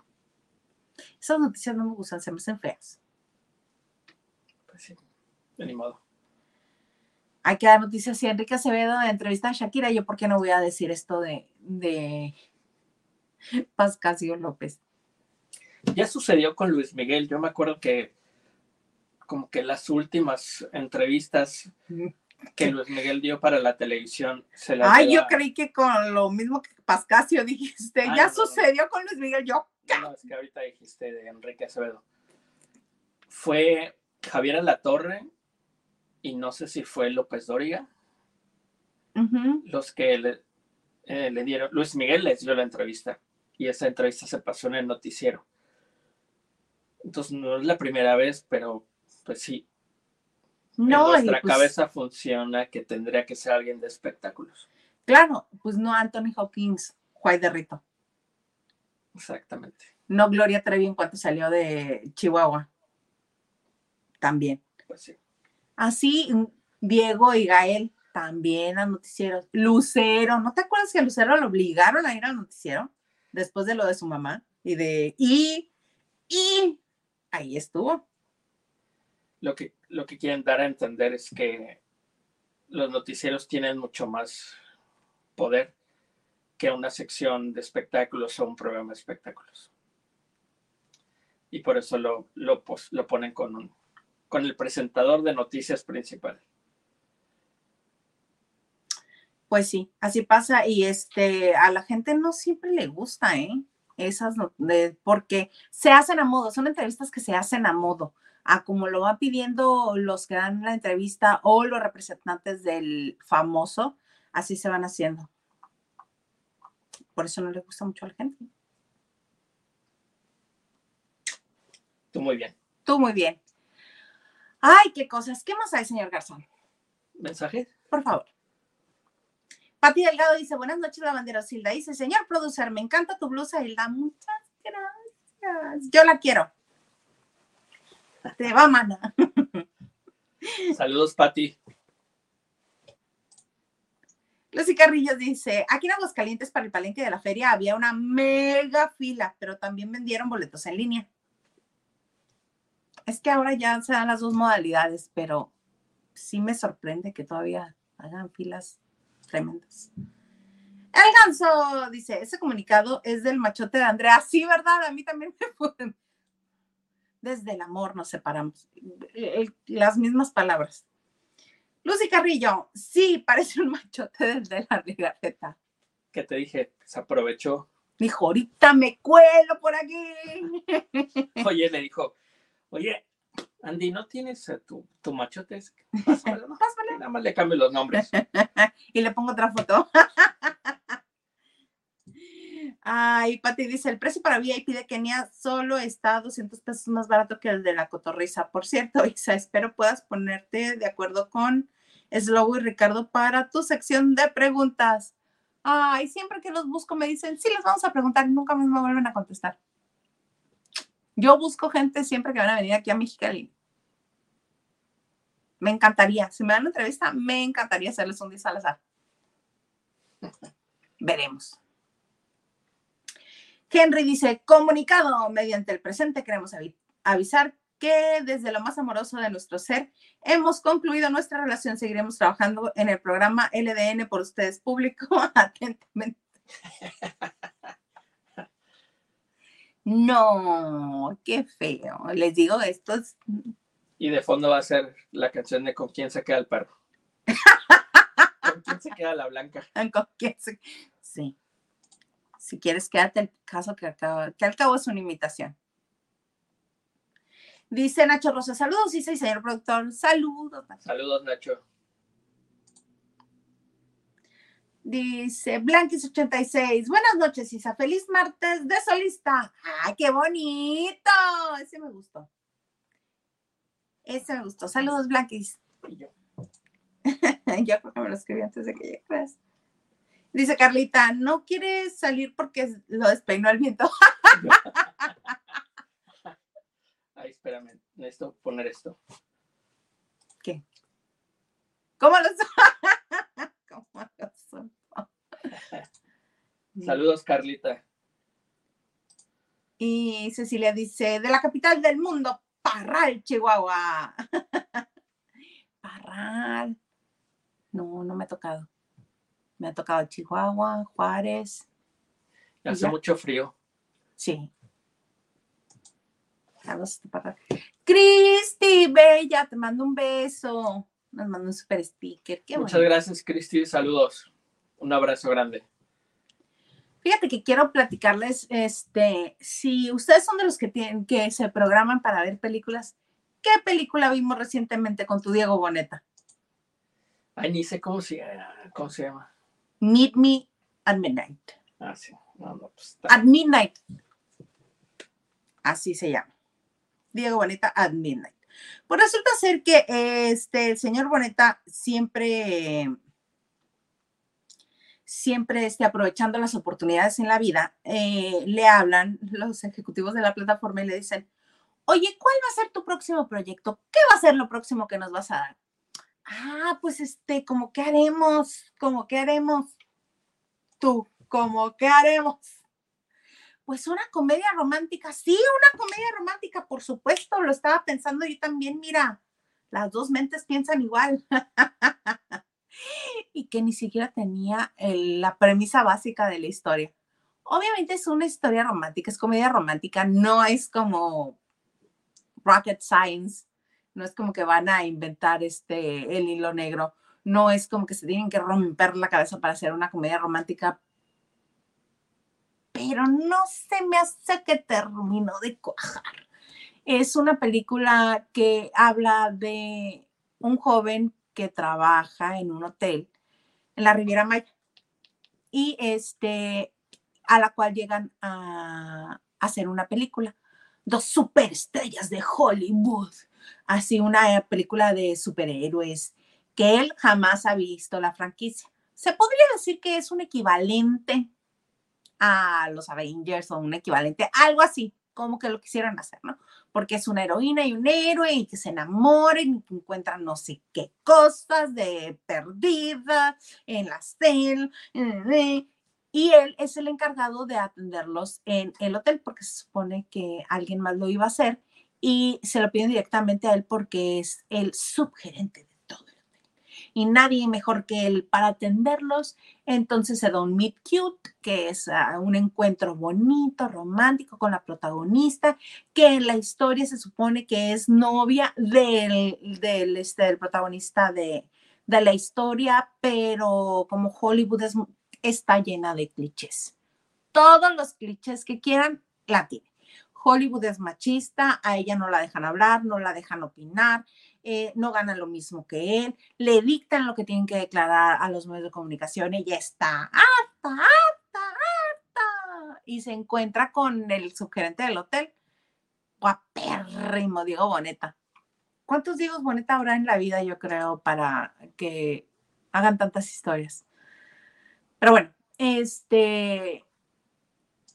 Esas noticias no me gustan, se me hacen feas. Pues sí, de modo. Hay que dar noticias. Si Enrique Acevedo entrevista a Shakira, yo por qué no voy a decir esto de, de Pascasio López. Ya sucedió con Luis Miguel. Yo me acuerdo que como que las últimas entrevistas que Luis Miguel dio para la televisión se las Ay, yo creí que con lo mismo que Pascasio dijiste, ya sucedió con Luis Miguel, yo. Es que ahorita dijiste de Enrique Acevedo. Fue Javier La Torre y no sé si fue López Dóriga los que le, eh, le dieron, Luis Miguel les dio la entrevista y esa entrevista se pasó en el noticiero. Entonces no es la primera vez, pero pues sí. No, nuestra pues cabeza funciona que tendría que ser alguien de espectáculos. Claro, pues no Anthony Hawkins, Juárez de Rito. Exactamente. No Gloria Trevi en cuanto salió de Chihuahua. También. Pues sí. Así, Diego y Gael también a noticieros. Lucero, ¿no te acuerdas que a Lucero lo obligaron a ir al noticiero después de lo de su mamá? Y de, y, y, ahí estuvo lo que, lo que quieren dar a entender es que los noticieros tienen mucho más poder que una sección de espectáculos o un programa de espectáculos. Y por eso lo, lo, lo ponen con, un, con el presentador de noticias principal. Pues sí, así pasa y este a la gente no siempre le gusta, ¿eh? Esas porque se hacen a modo, son entrevistas que se hacen a modo a como lo van pidiendo los que dan la entrevista o los representantes del famoso, así se van haciendo. Por eso no le gusta mucho a la gente. Tú muy bien. Tú muy bien. Ay, qué cosas. ¿Qué más hay, señor Garzón? ¿Mensaje? Por favor. Pati Delgado dice, buenas noches, la bandera Hilda. Dice, señor producer, me encanta tu blusa, Hilda. Muchas gracias. Yo la quiero. Te va, mana. Saludos, Pati. Lucy Carrillo dice, aquí en Aguascalientes para el palenque de la feria había una mega fila, pero también vendieron boletos en línea. Es que ahora ya se dan las dos modalidades, pero sí me sorprende que todavía hagan filas tremendas. El ganso dice, ese comunicado es del machote de Andrea. Sí, ¿verdad? A mí también me fue. Desde el amor nos separamos. Las mismas palabras. Lucy Carrillo, sí, parece un machote desde la rigafeta. ¿Qué te dije? Se aprovechó. Dijo, ahorita me cuelo por aquí. <laughs> Oye, le dijo, oye, Andy, ¿no tienes tu, tu machote? Pásamelo, <laughs> ¿no? Pásale. Nada más le cambio los nombres. <laughs> y le pongo otra foto. Ay, Pati dice, el precio para VIP de Kenia solo está 200 pesos más barato que el de la cotorriza. Por cierto, <laughs> Isa, espero puedas ponerte de acuerdo con Slow y Ricardo para tu sección de preguntas. Ay, siempre que los busco me dicen, sí, les vamos a preguntar nunca más me vuelven a contestar. Yo busco gente siempre que van a venir aquí a Mexicali. Me encantaría, si me dan una entrevista, me encantaría hacerles un día Salazar. <laughs> Veremos. Henry dice, comunicado mediante el presente, queremos avisar que desde lo más amoroso de nuestro ser hemos concluido nuestra relación. Seguiremos trabajando en el programa LDN por ustedes, público, <laughs> atentamente. No, qué feo. Les digo, esto es... Y de fondo va a ser la canción de ¿Con quién se queda el perro? <laughs> ¿Con quién se queda la blanca? ¿Con quién se... Sí si quieres, quédate el caso que, que al cabo es una imitación. Dice Nacho Rosa, saludos, dice señor productor, saludos. Saludos, Nacho. Dice Blanquis86, buenas noches, Isa, feliz martes de solista. ¡Ay, qué bonito! Ese me gustó. Ese me gustó. Saludos, Blanquis. Y yo. <laughs> yo creo que me lo escribí antes de que llegaras. Dice Carlita, ¿no quieres salir porque lo despeinó el viento? <laughs> Ay, espérame, necesito poner esto. ¿Qué? ¿Cómo lo son? <laughs> ¿Cómo lo son? Saludos, Carlita. Y Cecilia dice, de la capital del mundo, Parral, Chihuahua. <laughs> Parral. No, no me ha tocado. Me ha tocado Chihuahua, Juárez. Hace mucho frío. Sí. Cristi, bella, te mando un beso. Nos mando un super sticker. Muchas gracias, Cristi. Saludos. Un abrazo grande. Fíjate que quiero platicarles, este, si ustedes son de los que tienen, que se programan para ver películas, ¿qué película vimos recientemente con tu Diego Boneta? Ay, ni sé cómo se, cómo se llama. Meet Me at Midnight. Ah, sí. Pues, at Midnight. Así se llama. Diego Boneta at Midnight. Pues resulta ser que este, el señor Boneta siempre, siempre esté aprovechando las oportunidades en la vida, eh, le hablan los ejecutivos de la plataforma y le dicen, oye, ¿cuál va a ser tu próximo proyecto? ¿Qué va a ser lo próximo que nos vas a dar? Ah, pues este, como que haremos, como que haremos, tú, como que haremos. Pues una comedia romántica, sí, una comedia romántica, por supuesto, lo estaba pensando yo también, mira, las dos mentes piensan igual. <laughs> y que ni siquiera tenía la premisa básica de la historia. Obviamente es una historia romántica, es comedia romántica, no es como rocket science no es como que van a inventar este el hilo negro, no es como que se tienen que romper la cabeza para hacer una comedia romántica, pero no se me hace que terminó de cuajar. Es una película que habla de un joven que trabaja en un hotel en la Riviera Maya y este a la cual llegan a hacer una película. Dos superestrellas de Hollywood así una película de superhéroes que él jamás ha visto la franquicia. Se podría decir que es un equivalente a los Avengers o un equivalente, algo así, como que lo quisieran hacer, ¿no? porque es una heroína y un héroe y que se enamoren y que encuentran no sé qué cosas de perdida en la cel. Y él es el encargado de atenderlos en el hotel porque se supone que alguien más lo iba a hacer y se lo piden directamente a él porque es el subgerente de todo el hotel. Y nadie mejor que él para atenderlos. Entonces se da un meet cute, que es uh, un encuentro bonito, romántico con la protagonista, que en la historia se supone que es novia del, del, este, del protagonista de, de la historia, pero como Hollywood es está llena de clichés. Todos los clichés que quieran, la tiene. Hollywood es machista, a ella no la dejan hablar, no la dejan opinar, eh, no gana lo mismo que él, le dictan lo que tienen que declarar a los medios de comunicación, ella está harta, harta, harta, y se encuentra con el subgerente del hotel, guapérrimo Diego Boneta. ¿Cuántos Diegos Boneta habrá en la vida, yo creo, para que hagan tantas historias? Pero bueno, este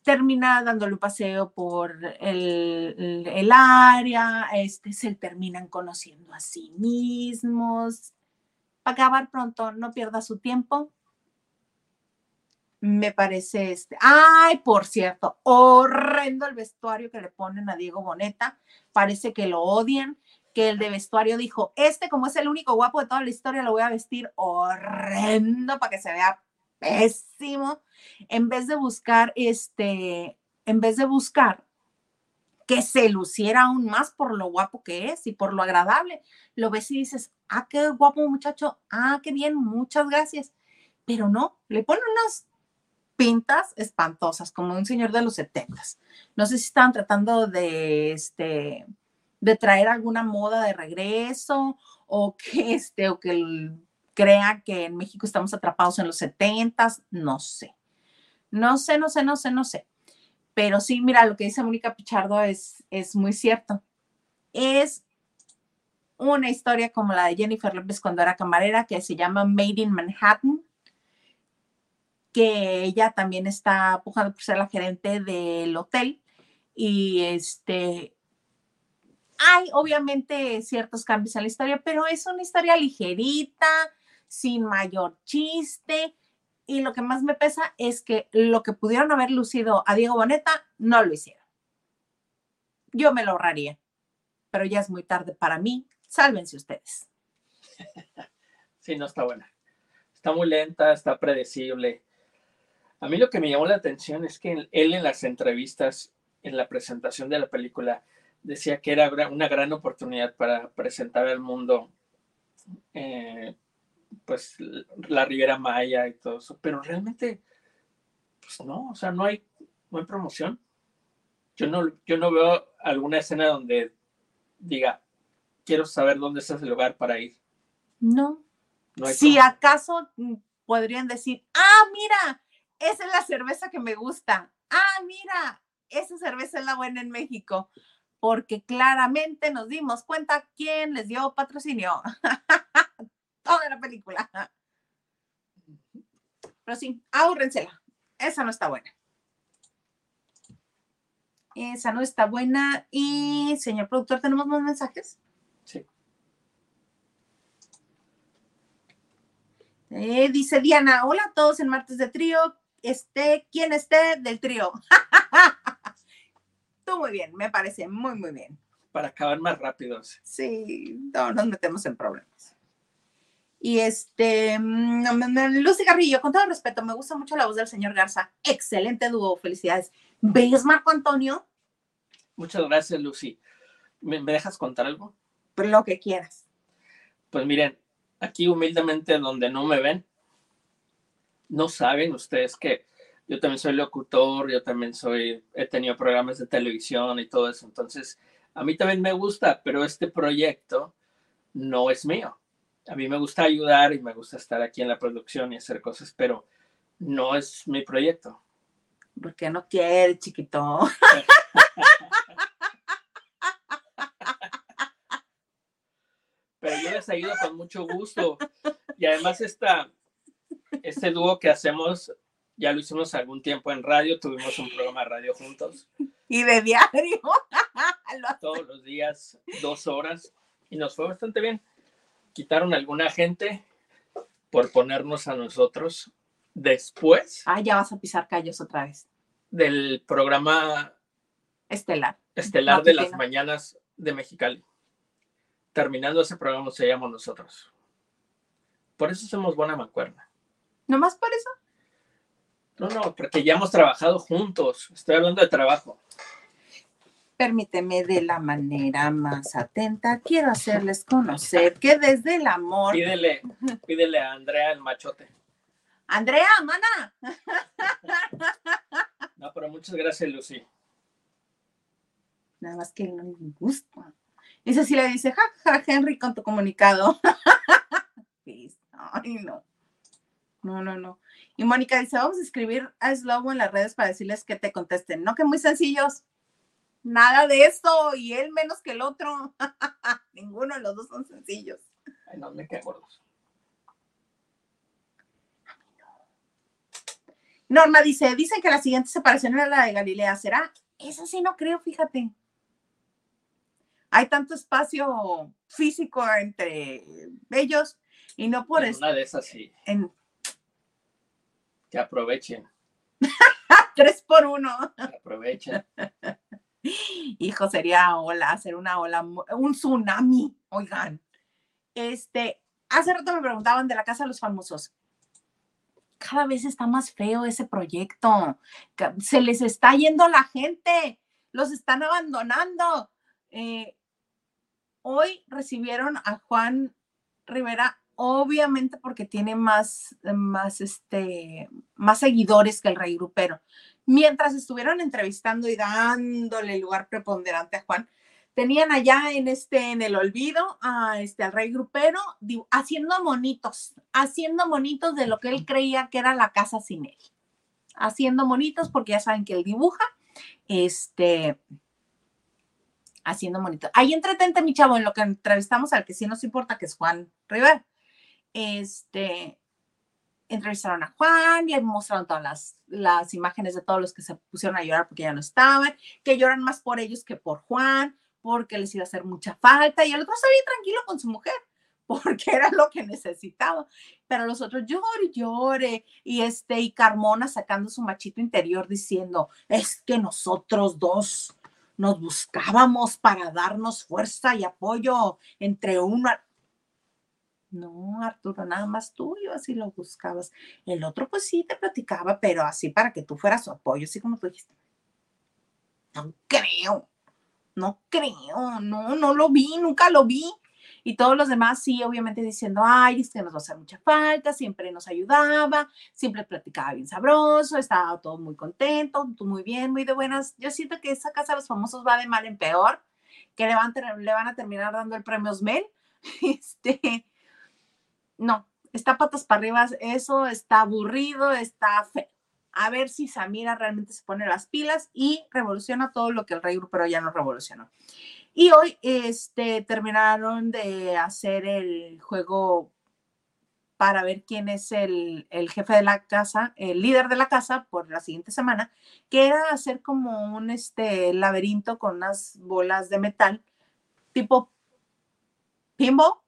termina dándole un paseo por el, el, área, este, se terminan conociendo a sí mismos. Para acabar pronto, no pierda su tiempo. Me parece este. Ay, por cierto, horrendo el vestuario que le ponen a Diego Boneta. Parece que lo odian que el de vestuario dijo, este como es el único guapo de toda la historia, lo voy a vestir horrendo para que se vea pésimo, en vez de buscar este, en vez de buscar que se luciera aún más por lo guapo que es y por lo agradable, lo ves y dices, ah, qué guapo muchacho, ah, qué bien, muchas gracias. Pero no, le ponen unas pintas espantosas, como un señor de los setentas. No sé si estaban tratando de, este, de traer alguna moda de regreso o que, este, o que el crea que en México estamos atrapados en los 70, no sé. No sé, no sé, no sé, no sé. Pero sí, mira, lo que dice Mónica Pichardo es, es muy cierto. Es una historia como la de Jennifer López cuando era camarera, que se llama Made in Manhattan, que ella también está pujando por ser la gerente del hotel. Y este, hay obviamente ciertos cambios en la historia, pero es una historia ligerita, sin mayor chiste. Y lo que más me pesa es que lo que pudieron haber lucido a Diego Boneta, no lo hicieron. Yo me lo ahorraría, pero ya es muy tarde para mí. Sálvense ustedes. Sí, no está buena. Está muy lenta, está predecible. A mí lo que me llamó la atención es que él en las entrevistas, en la presentación de la película, decía que era una gran oportunidad para presentar al mundo eh, pues la Riviera Maya y todo eso, pero realmente, pues no, o sea, no hay, no hay promoción. Yo no, yo no veo alguna escena donde diga, quiero saber dónde está ese lugar para ir. No. si acaso podrían decir, ah, mira, esa es la cerveza que me gusta. Ah, mira, esa cerveza es la buena en México. Porque claramente nos dimos cuenta quién les dio patrocinio. <laughs> toda la película. Pero sí, ahórrensela. Esa no está buena. Esa no está buena. Y, señor productor, ¿tenemos más mensajes? Sí. Eh, dice Diana, hola a todos en Martes de Trío. Esté quien esté del trío. <laughs> Tú muy bien, me parece muy, muy bien. Para acabar más rápido. Sí, no nos metemos en problemas. Y este, mm, Lucy Garrillo, con todo respeto, me gusta mucho la voz del señor Garza. Excelente dúo, felicidades. ¿Ves, Marco Antonio? Muchas gracias, Lucy. ¿Me, dejas contar algo? Lo que quieras. Pues miren, aquí humildemente donde no me ven, no saben ustedes que yo también soy locutor, yo también soy, he tenido programas de televisión y todo eso. Entonces, a mí también me gusta, pero este proyecto no es mío a mí me gusta ayudar y me gusta estar aquí en la producción y hacer cosas, pero no es mi proyecto. ¿Por qué no quiere, chiquito? pero yo les ayudo con mucho gusto. Y además esta, este dúo que hacemos, ya lo hicimos algún tiempo en radio, tuvimos un programa de radio juntos. Y de diario. <laughs> todos los días, dos horas, y nos fue bastante bien. Quitaron alguna gente por ponernos a nosotros después. Ah, ya vas a pisar callos otra vez. Del programa estelar. Estelar de las mañanas de Mexicali. Terminando ese programa se llama nosotros. Por eso somos buena mancuerna. ¿Nomás por eso? No, no, porque ya hemos trabajado juntos. Estoy hablando de trabajo. Permíteme de la manera más atenta, quiero hacerles conocer que desde el amor. Pídele, <laughs> pídele a Andrea el machote. Andrea, mana. <laughs> No, pero muchas gracias, Lucy. Nada más que no le gusta. Esa sí le dice, ja, ja, Henry, con tu comunicado. <laughs> Ay, no. No, no, no. Y Mónica dice, vamos a escribir a Slobo en las redes para decirles que te contesten. No, que muy sencillos. Nada de eso. Y él menos que el otro. <laughs> Ninguno de los dos son sencillos. Ay, no, me quedé gordos. Norma dice, dicen que la siguiente separación era la de Galilea. ¿Será? Eso sí no creo, fíjate. Hay tanto espacio físico entre ellos y no por eso. Una de esas sí. Que aprovechen. <laughs> Tres por uno. aprovechen. <laughs> Hijo, sería ola, hacer una ola, un tsunami, oigan. Este, hace rato me preguntaban de la Casa de los Famosos. Cada vez está más feo ese proyecto. Se les está yendo la gente, los están abandonando. Eh, hoy recibieron a Juan Rivera obviamente porque tiene más, más, este, más seguidores que el rey grupero. Mientras estuvieron entrevistando y dándole lugar preponderante a Juan, tenían allá en este, en el olvido, a este, al rey grupero, haciendo monitos, haciendo monitos de lo que él creía que era la casa sin él. Haciendo monitos porque ya saben que él dibuja, este, haciendo monitos. Ahí entretente, mi chavo, en lo que entrevistamos al que sí nos importa, que es Juan Rivera este, entrevistaron a Juan y mostraron todas las, las imágenes de todos los que se pusieron a llorar porque ya no estaban, que lloran más por ellos que por Juan, porque les iba a hacer mucha falta, y el otro estaba bien tranquilo con su mujer, <laughs> porque era lo que necesitaba. Pero los otros llore, llore, y este, y Carmona sacando su machito interior diciendo, es que nosotros dos nos buscábamos para darnos fuerza y apoyo entre uno. No, Arturo, nada más tú, yo así lo buscabas. El otro, pues sí, te platicaba, pero así para que tú fueras su apoyo, así como tú dijiste. No creo, no creo, no, no lo vi, nunca lo vi. Y todos los demás, sí, obviamente diciendo, ay, es que nos va a hacer mucha falta, siempre nos ayudaba, siempre platicaba bien sabroso, estaba todo muy contento, tú muy bien, muy de buenas. Yo siento que esa casa de los famosos va de mal en peor, que le van, le van a terminar dando el premio Osmel. <laughs> Este, no, está patas para arriba, eso está aburrido, está feo. A ver si Samira realmente se pone las pilas y revoluciona todo lo que el rey pero ya no revolucionó. Y hoy este, terminaron de hacer el juego para ver quién es el, el, jefe de la casa, el líder de la casa por la siguiente semana, que era hacer como un este, laberinto con unas bolas de metal, tipo pinball,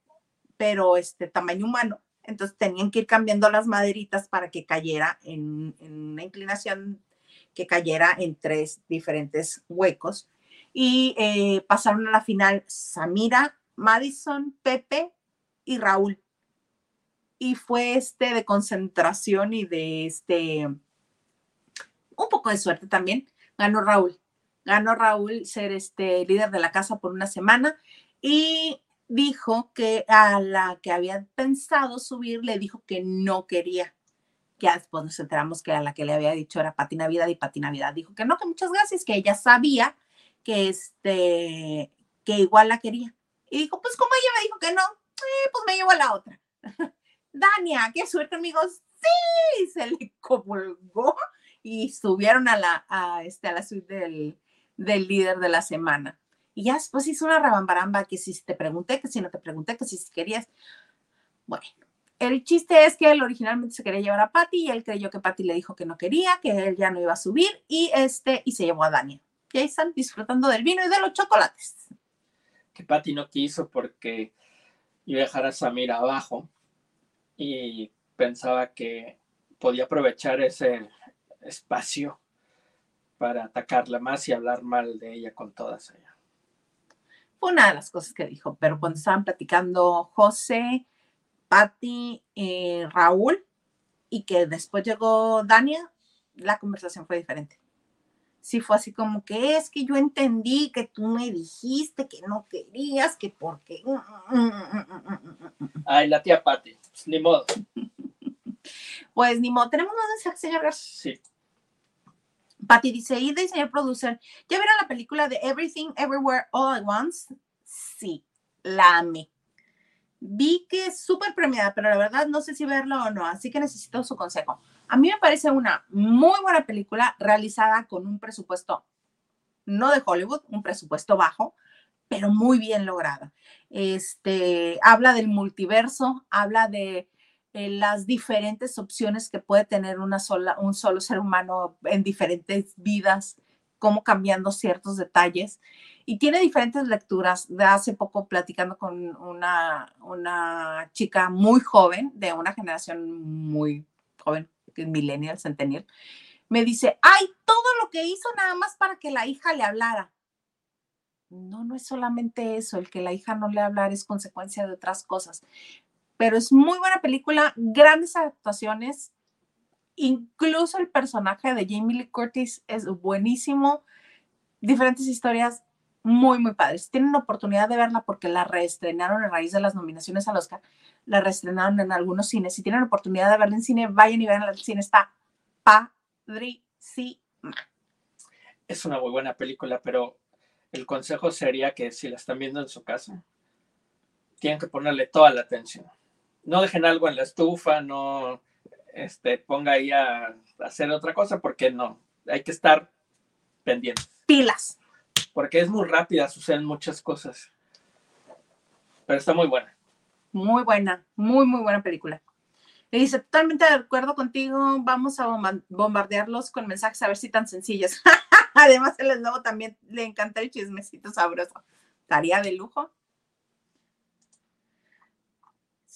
pero este tamaño humano. Entonces tenían que ir cambiando las maderitas para que cayera en, una inclinación que cayera en tres diferentes huecos. Y eh, pasaron a la final Samira, Madison, Pepe y Raúl. Y fue este de concentración y de este, un poco de suerte también. Ganó Raúl. Ganó Raúl ser este líder de la casa por una semana y dijo que a la que había pensado subir le dijo que no quería. Ya después nos enteramos que a la que le había dicho era Pati Navidad y Pati Navidad dijo que no, que muchas gracias, que ella sabía que este, que igual la quería. Y dijo, pues como ella me dijo que no, eh, pues me llevo a la otra. <laughs> Dania, qué suerte, amigos. Sí, se le <laughs> colgó y subieron a la, a este, a la suite del, del líder de la semana. Y ya después hizo una rabambaramba que si te pregunté, que si no te pregunté, que si querías. Bueno, el chiste es que él originalmente se quería llevar a Patty y él creyó que Patty le dijo que no quería, que él ya no iba a subir y este y se llevó a Dania. Y ahí están disfrutando del vino y de los chocolates. Que Patty no quiso porque iba a dejar a Samir abajo y pensaba que podía aprovechar ese espacio para atacarla más y hablar mal de ella con todas allá. Fue una de las cosas que dijo, pero cuando estaban platicando José, Patti, eh, Raúl y que después llegó Dania, la conversación fue diferente. Sí fue así como que es que yo entendí que tú me dijiste que no querías, que porque... Ay, la tía Patti, ni modo. <laughs> Pues ni modo, tenemos un mensaje, señor García. Sí. Patty dice, y de señor producer, ¿ya vieron la película de Everything Everywhere All at Once? Sí, la amé. Vi que es súper premiada, pero la verdad no sé si verla o no, así que necesito su consejo. A mí me parece una muy buena película realizada con un presupuesto, no de Hollywood, un presupuesto bajo, pero muy bien lograda. Este, habla del multiverso, habla de las diferentes opciones que puede tener una sola, un solo ser humano en diferentes vidas, cómo cambiando ciertos detalles. Y tiene diferentes lecturas. De hace poco platicando con una, una chica muy joven, de una generación muy joven, que es millennial, centennial, me dice, ay, todo lo que hizo nada más para que la hija le hablara. No, no es solamente eso, el que la hija no le hablara es consecuencia de otras cosas pero es muy buena película, grandes actuaciones, incluso el personaje de Jamie Lee Curtis es buenísimo, diferentes historias muy, muy padres. Tienen oportunidad de verla porque la reestrenaron a raíz de las nominaciones al Oscar, la reestrenaron en algunos cines. Si tienen oportunidad de verla en cine, vayan y vean el cine, está padrísima. Es una muy buena película, pero el consejo sería que si la están viendo en su casa, tienen que ponerle toda la atención no dejen algo en la estufa, no este, ponga ahí a, hacer otra cosa, porque no, hay que estar pendientes. Pilas. Porque es muy rápida, suceden muchas cosas. Pero está muy buena. Muy buena, muy, muy buena película. Y dice, totalmente de acuerdo contigo, vamos a bombardearlos con mensajes a ver si tan sencillos. <laughs> Además, el eslobo también le encanta el chismecito sabroso. Tarea de lujo.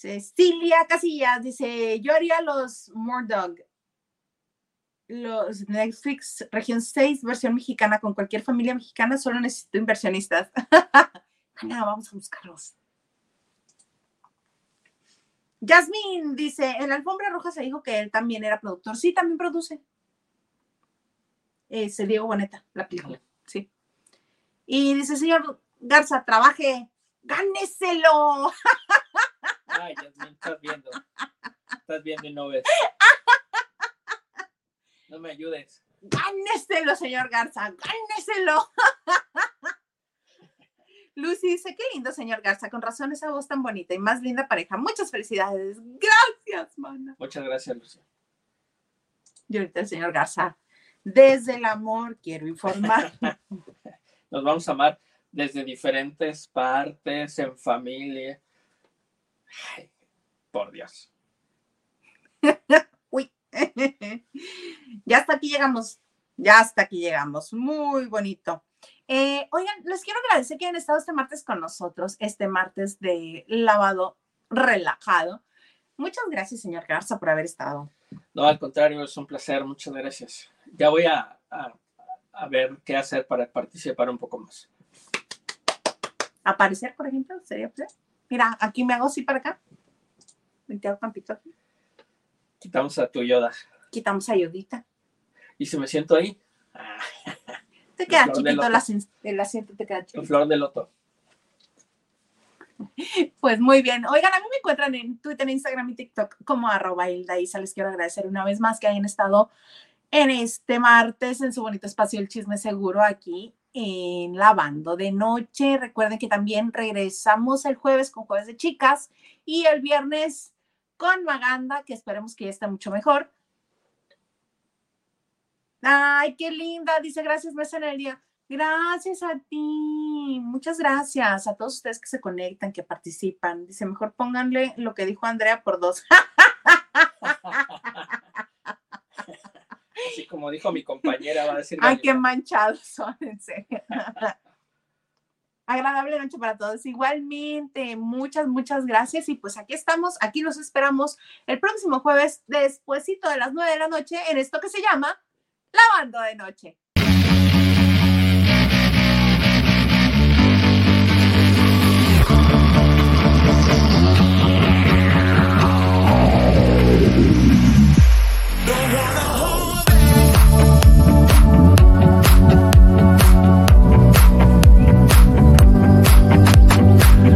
Cecilia Casillas dice, yo haría los Mordog, los Netflix región 6, versión mexicana, con cualquier familia mexicana, solo necesito inversionistas. <laughs> Ana, vamos a buscarlos. Jasmine dice, en la alfombra roja se dijo que él también era productor. Sí, también produce. Es Diego Boneta, la película, sí. Y dice, señor Garza, trabaje, gáneselo. <laughs> Ay, estás viendo. Estás viendo y no ves. No me ayudes. Gáneselo, señor Garza, gáneselo. Lucy dice, qué lindo, señor Garza, con razón esa voz tan bonita y más linda pareja. Muchas felicidades. Gracias, mana. Muchas gracias, Lucy. Y ahorita el señor Garza, desde el amor quiero informar. <laughs> Nos vamos a amar desde diferentes partes, en familia, por Dios. <laughs> Uy. <laughs> ya hasta aquí llegamos. Ya hasta aquí llegamos. Muy bonito. Eh, oigan, les quiero agradecer que hayan estado este martes con nosotros, este martes de lavado relajado. Muchas gracias, señor Garza, por haber estado. No, al contrario, es un placer. Muchas gracias. Ya voy a, a ver qué hacer para participar un poco más. Aparecer, por ejemplo, sería pues. Mira, aquí me hago así para acá. Me hago campito aquí. Quitamos a tu Yoda. Quitamos a Yodita. ¿Y si me siento ahí? te queda chiquito el asiento, te queda chiquito. flor de loto. Pues muy bien. Oigan, a mí me encuentran en Twitter, Instagram y TikTok como arroba Hilda Isa. Les quiero agradecer una vez más que hayan estado en este martes en su bonito espacio El Chisme Seguro aquí en Lavando de Noche. Recuerden que también regresamos el jueves con Jueves de Chicas y el viernes con Maganda, que esperemos que ya esté mucho mejor. Ay, qué linda, dice gracias, Mesa día. Gracias a ti, muchas gracias a todos ustedes que se conectan, que participan. Dice, mejor pónganle lo que dijo Andrea por dos. <laughs> Así como dijo mi compañera, va a decir. Ay, qué manchados son, en serio. <laughs> Agradable noche para todos. Igualmente, muchas, muchas gracias. Y pues aquí estamos, aquí los esperamos el próximo jueves, despuésito de las nueve de la noche, en esto que se llama Lavando de Noche.